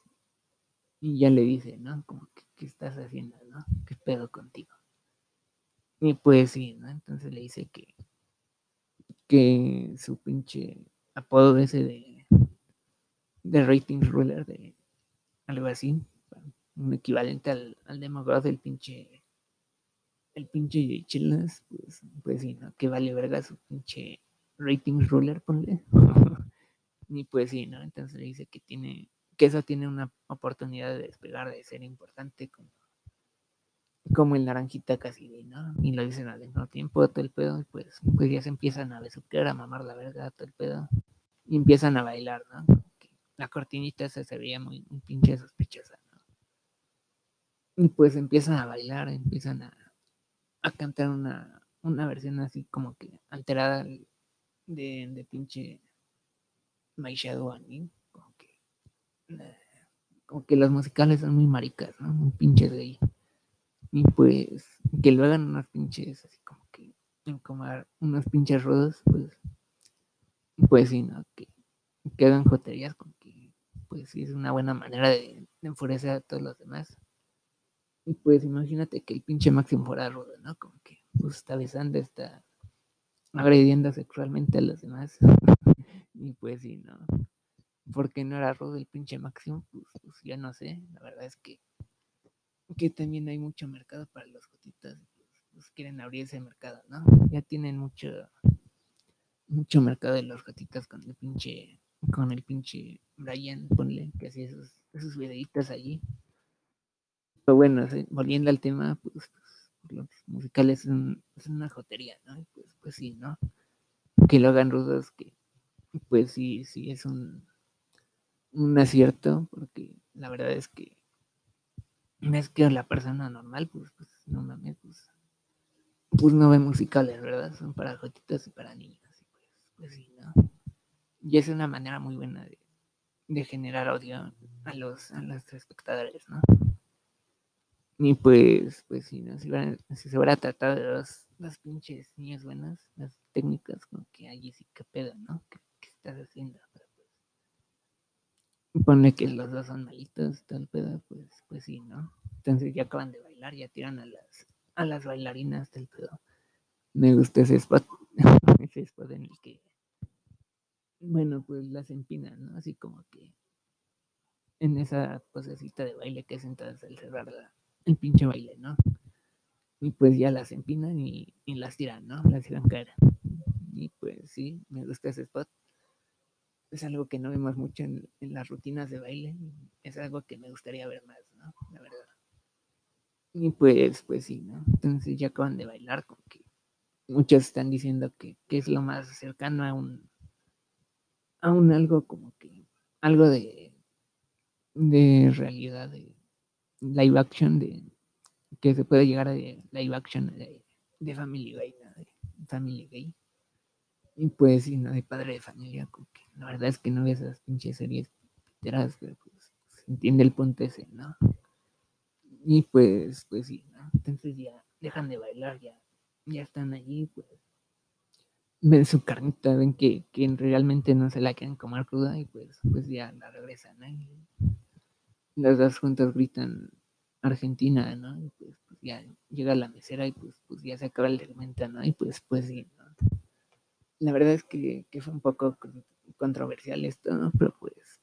y ya le dice, ¿no? Como que, ¿qué estás haciendo, no? ¿Qué pedo contigo? Y pues sí, ¿no? Entonces le dice que, que su pinche apodo ese de, de ratings ruler de algo así, un equivalente al, al del pinche el pinche Chilas, pues, pues sí, ¿no? Que vale verga su pinche ratings ruler, ponle. (laughs) y pues sí, ¿no? Entonces le dice que tiene, que eso tiene una oportunidad de despegar, de ser importante como, como el naranjita casi, ¿no? Y lo dicen al mismo tiempo, todo el pedo, y pues, pues ya se empiezan a besuquear, a mamar la verga, todo el pedo, y empiezan a bailar, ¿no? La cortinita se veía muy, muy pinche sospechosa. Y pues empiezan a bailar, empiezan a, a cantar una, una versión así como que alterada de, de pinche My Shadow como que, eh, como que los musicales son muy maricas, ¿no? Muy pinches gay. Y pues que lo hagan unos pinches así como que como unos pinches rudos, pues pues sí, ¿no? Que, que hagan joterías con que pues sí es una buena manera de enfurecer a todos los demás. Y pues imagínate que el pinche Máximo fuera rudo, ¿no? Como que pues, está besando, está agrediendo sexualmente a los demás. (laughs) y pues sí, ¿no? Porque no era rudo el pinche Máximo, pues, pues, ya no sé. La verdad es que, que también hay mucho mercado para los gotitas. Pues, pues, quieren abrir ese mercado, ¿no? Ya tienen mucho mucho mercado de los gotitas con el pinche con el pinche Brian, ponle que hacía esos, esos videitos allí bueno, volviendo al tema, pues, pues los musicales son, una jotería, ¿no? Pues, pues sí, ¿no? Que lo hagan rudos, que pues sí, sí es un, un acierto, porque la verdad es que que la persona normal, pues, pues no mames, pues, pues no ve musicales, ¿verdad? Son para jotitos y para niños, y pues, pues sí, ¿no? Y es una manera muy buena de, de generar odio a los, a los espectadores, ¿no? Y pues, pues si, ¿no? si, se hubiera tratado de las, las pinches niñas buenas, las técnicas, como que allí sí que pedo, ¿no? ¿Qué, estás haciendo? Pero pues, pone que los dos son malitos, tal pedo, pues, pues sí, ¿no? Entonces ya acaban de bailar, ya tiran a las, a las bailarinas del pedo. Me gusta ese spot, (laughs) ese spot en el que, bueno, pues las empinan, ¿no? Así como que en esa posecita de baile que hacen todas al cerrar la, el pinche baile, ¿no? Y pues ya las empinan y, las tiran, ¿no? Las tiran caer. Y pues sí, me gusta ese spot. Es algo que no vemos mucho en, las rutinas de baile. Es algo que me gustaría ver más, ¿no? La verdad. Y pues, pues sí, ¿no? Entonces ya acaban de bailar, con que muchos están diciendo que, que, es lo más cercano a un, a un algo como que, algo de, de realidad, de, live action de que se puede llegar a live action de, de Family Gay, de Family Gay. Y pues, y no de padre de familia, que la verdad es que no ve esas pinches series piteras, pero pues se entiende el punto ese, ¿no? Y pues, pues sí, ¿no? Entonces ya dejan de bailar, ya, ya están allí, pues ven su carnita, ven que, que realmente no se la quieren comer cruda y pues, pues ya la regresan, ¿no? las dos juntas gritan Argentina, ¿no? Y pues, pues, ya llega la mesera y pues, pues ya se acaba el alimento, ¿no? Y pues, pues sí, ¿no? La verdad es que, fue un poco controversial esto, ¿no? Pero pues,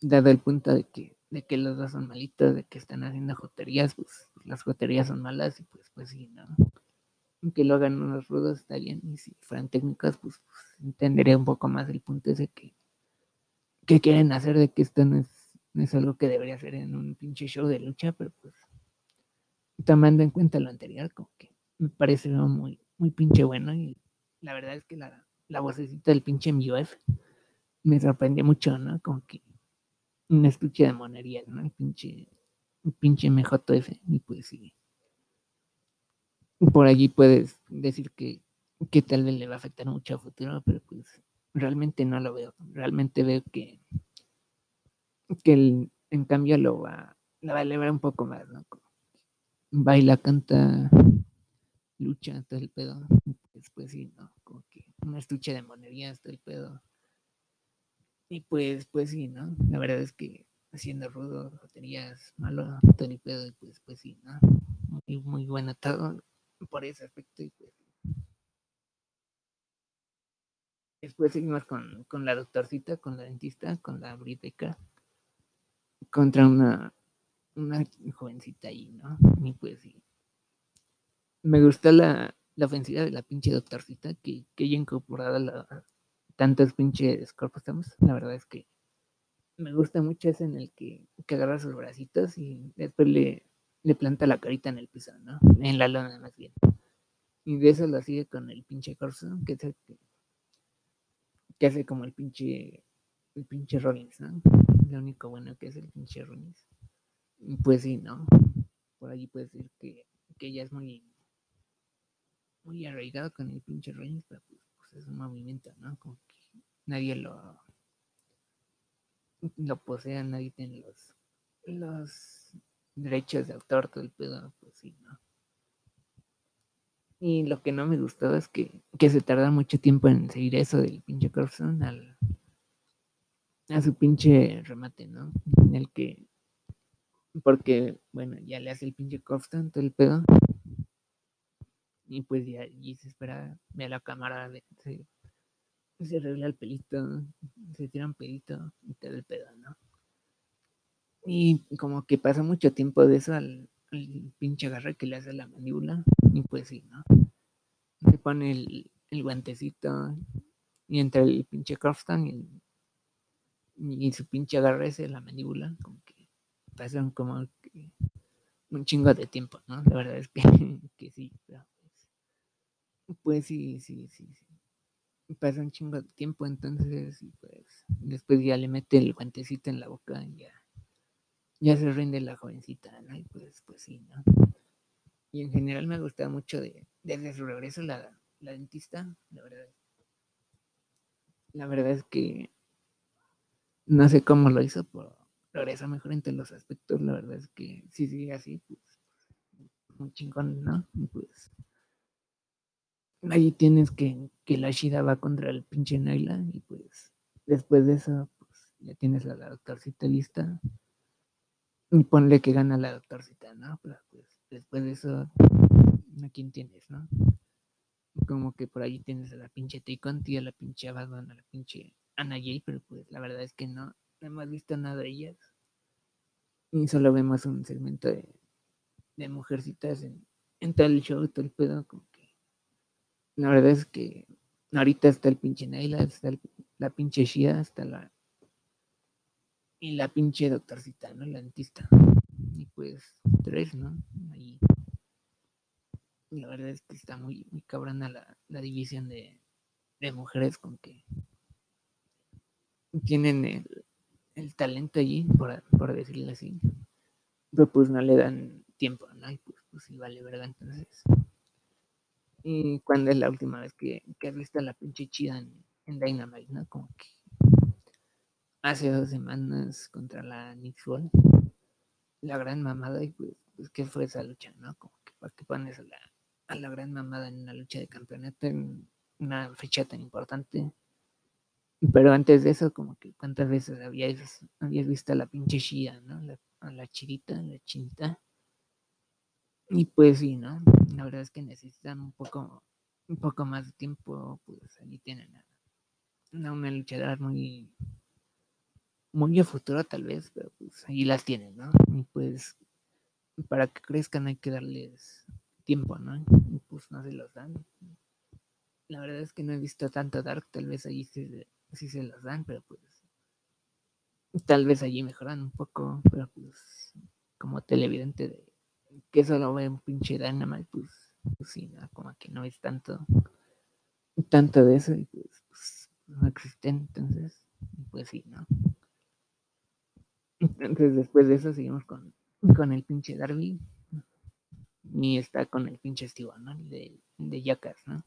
dado el punto de que, de que los dos son malitos, de que están haciendo joterías, pues las joterías son malas y pues, pues sí, ¿no? Que lo hagan unos rudos está bien, y si fueran técnicas, pues, pues entendería un poco más el punto ese que, que quieren hacer de que esto no es es algo que debería ser en un pinche show de lucha, pero pues tomando en cuenta lo anterior, como que me parece muy, muy pinche bueno y la verdad es que la, la vocecita del pinche MUF me sorprendió mucho, ¿no? Como que un estuche de monería, ¿no? El pinche, un pinche MJF y pues sí. Por allí puedes decir que, que tal vez le va a afectar mucho a futuro, pero pues realmente no lo veo. Realmente veo que que en cambio lo va, la va a elevar un poco más, ¿no? Baila, canta, lucha, todo el pedo. Después sí, ¿no? Como que una estuche de monerías, todo el pedo. Y pues, pues sí, ¿no? La verdad es que haciendo rudo, baterías, malo, todo el pedo, y pues, pues sí, ¿no? Muy, muy bueno todo por ese aspecto y pues después seguimos con, con la doctorcita, con la dentista, con la Briteca, contra una, una jovencita ahí, ¿no? Y pues sí. Me gusta la, la ofensiva de la pinche doctorcita que, que ella incorporada la, tantos pinches estamos. La verdad es que me gusta mucho ese en el que, que agarra sus bracitos y después le, le planta la carita en el piso, ¿no? En la lona más bien. Y de eso lo sigue con el pinche Corso, que es el que, que hace como el pinche el pinche Rollins, ¿no? Lo único bueno que es el pinche. Y pues sí, ¿no? Por allí puede decir que, que ella es muy muy arraigado con el pinche Rollins, pero pues, pues, es un movimiento, ¿no? Como que nadie lo lo posea, nadie tiene los los derechos de autor, todo el pedo, pues sí, ¿no? Y lo que no me gustó es que, que se tarda mucho tiempo en seguir eso del pinche Corson al, a su pinche remate, ¿no? En el que, porque, bueno, ya le hace el pinche Corson todo el pedo. Y pues ya allí se espera, ve a la cámara, se, se arregla el pelito, se tira un pedito y todo el pedo, ¿no? Y como que pasa mucho tiempo de eso al, pinche agarre que le hace la mandíbula. Y pues sí, ¿no? Se pone el, el guantecito y entre el pinche Crofton y, y, su pinche agarre ese, la mandíbula, como que pasan como un chingo de tiempo, ¿no? La verdad es que, (laughs) que sí, pues, pues sí, sí, sí, sí. Pasa un chingo de tiempo, entonces, pues después ya le mete el guantecito en la boca y ya ya se rinde la jovencita, ¿no? Y pues, pues sí, ¿no? Y en general me ha gustado mucho de, desde su regreso la, la dentista, la verdad. La verdad es que no sé cómo lo hizo, pero regresa mejor en todos los aspectos. La verdad es que si sigue así, pues un chingón, ¿no? Pues ahí tienes que, que la Shida va contra el pinche Naila y pues después de eso, pues ya tienes a la doctorcita lista y ponle que gana la doctorcita, ¿no? Pero pues después de eso, ¿a quién tienes, no? Como que por ahí tienes a la pinche Tay a la pinche Abaddon, a la pinche Ana Jay, pero pues la verdad es que no, no hemos visto nada de ellas. Y solo vemos un segmento de, de mujercitas en, en todo el show, todo el pedo, como que la verdad es que ahorita está el pinche Naila, está la pinche Shia, está la y la pinche doctorcita, ¿no? La dentista. Y pues tres, ¿no? Ahí. La verdad es que está muy, muy cabrona la, la división de, de, mujeres con que tienen el, talento allí, por, por, decirlo así. Pero pues no le dan tiempo, ¿no? Y pues, pues sí vale, ¿verdad? Entonces. Y cuando es la última vez que, que has la pinche chida en, en Dynamite, ¿no? Como que hace dos semanas contra la Nick la gran mamada, y pues, pues, ¿qué fue esa lucha, no? Como que para qué pones a la, a la gran mamada en una lucha de campeonato en una fecha tan importante. Pero antes de eso, como que cuántas veces habías, habías visto a la pinche Shida, ¿no? a la chirita, la chinita. Y pues sí, ¿no? La verdad es que necesitan un poco, un poco más de tiempo, pues allí tienen a, una, una luchadora muy muy a futuro tal vez, pero pues ahí las tienen, ¿no? Y pues para que crezcan hay que darles tiempo, ¿no? Y pues no se los dan. La verdad es que no he visto tanto Dark, tal vez allí sí, se los dan, pero pues tal vez allí mejoran un poco, pero pues como televidente de que solo ve un pinche Dynamite, pues, pues sí, ¿no? como que no es tanto tanto de eso y pues, pues no existen, entonces pues sí, ¿no? Entonces después de eso seguimos con, con el pinche Darby. Y está con el pinche Steve, ¿no? De, de Yacas, ¿no?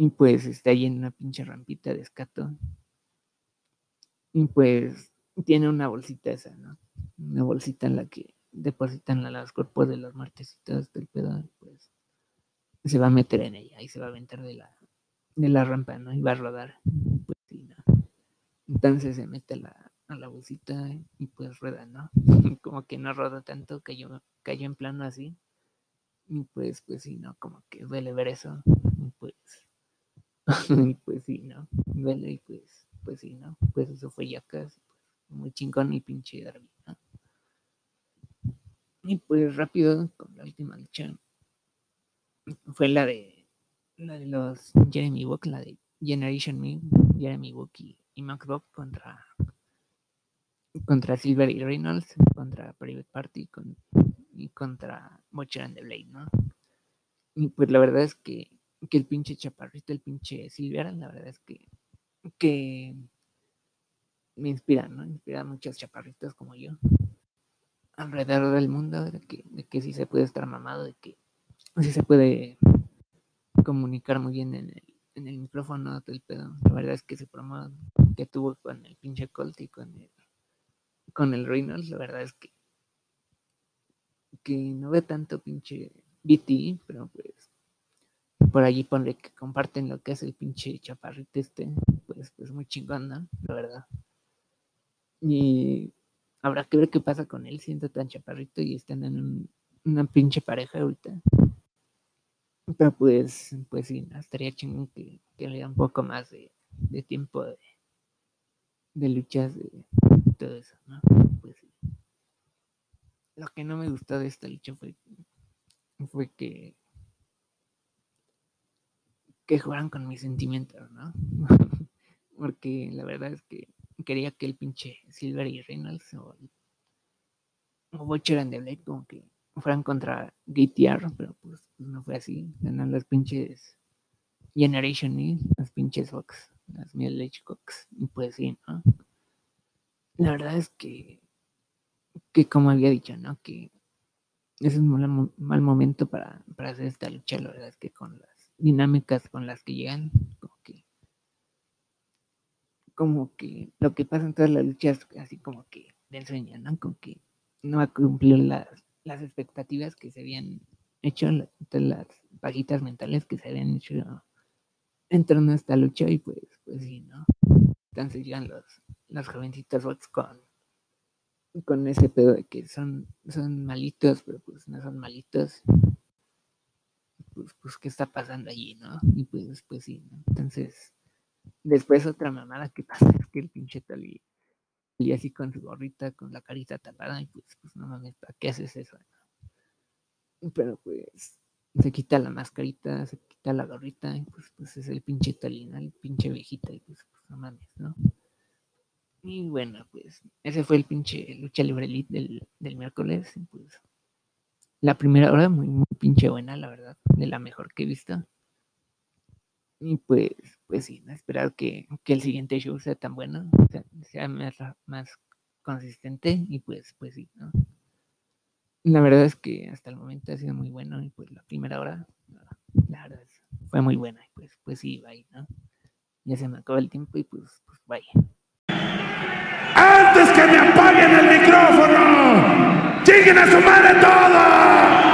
Y pues está ahí en una pinche rampita de escato. Y pues tiene una bolsita esa, ¿no? Una bolsita en la que depositan a los cuerpos de los martesitos del pedo. Pues se va a meter en ella y se va a aventar de la, de la rampa, ¿no? Y va a rodar. Pues sí, ¿no? Entonces se mete la, a la bolsita y pues rueda, ¿no? (laughs) como que no roda tanto, cayó, cayó en plano así. Y pues, pues sí, ¿no? Como que duele ver eso. (laughs) Pues, sí, ¿no? Vele, y pues, pues sí, ¿no? Pues eso fue ya casi pues, muy chingón y pinche Darby, ¿no? Y pues rápido, con la última lucha, fue la de la de los Jeremy Walk, la de Generation Me, Jeremy Walk y, y contra contra Silver y Reynolds, contra Private Party y contra Butcher and the Blade, ¿no? Y pues la verdad es que, que el pinche chaparrito, el pinche Silver, la verdad es que, que me inspira, ¿no? Inspira a muchos chaparritos como yo alrededor del mundo, de que, de que sí se puede estar mamado, de que sí se puede comunicar muy bien en el, en el micrófono del pedo. La verdad es que ese promo que tuvo con el pinche Colt y con el con el Reynolds, la verdad es que que no ve tanto pinche BT, pero pues por allí pone que comparten lo que hace el pinche chaparrito este, pues, pues muy chingón, ¿no? La verdad. Y habrá que ver qué pasa con él, siendo tan chaparrito y están en una pinche pareja ahorita. Pero pues, pues sí, estaría chingón que, le dé un poco más de, tiempo de, de luchas, de todo eso, ¿no? Pues sí. Lo que no me gustó de esta lucha fue, fue que que jugaran con mis sentimientos, ¿no? (laughs) Porque la verdad es que quería que el pinche Silver y Reynolds o, o Butcher and the Blade como que fueran contra GTR, pero pues, no fue así. Ganan las pinches Generation E, las pinches Fox, las Middle Age Cox, y pues sí, ¿no? La verdad es que, que como había dicho, ¿no? Que es un mal, mal momento para, para hacer esta lucha, la verdad es que con las dinámicas con las que llegan, como que lo que pasa en todas las luchas, así como que de ensueño, ¿no? Como que no ha cumplido las, las expectativas que se habían hecho, las pajitas mentales que se habían hecho en torno a esta lucha y pues, pues sí, ¿no? Entonces llegan los, los jovencitos bots con, con ese pedo de que son, son malitos, pero pues no son malitos. Pues, pues, ¿qué está pasando allí, no? Y pues, pues sí, ¿no? Entonces, Después otra mamada que pasa es que el pinche Tali y así con su gorrita, con la carita tapada, y pues, pues no mames, ¿para qué haces eso? Pero pues se quita la mascarita, se quita la gorrita, y pues, pues es el pinche Talina, el pinche viejita, y pues, pues no mames, ¿no? Y bueno, pues ese fue el pinche lucha libre del, del miércoles, y pues la primera hora muy, pinche buena, la verdad, de la mejor que he visto. Y pues, pues sí, esperar que, el siguiente show sea tan bueno, sea, más, más, consistente y pues, pues sí, ¿no? La verdad es que hasta el momento ha sido muy bueno y pues la primera hora, la verdad fue muy buena y pues, pues sí, bye, ¿no? Ya se me acaba el tiempo y pues, pues bye. ¡Antes que me apaguen el micrófono! ¡Chinguen a su madre todo!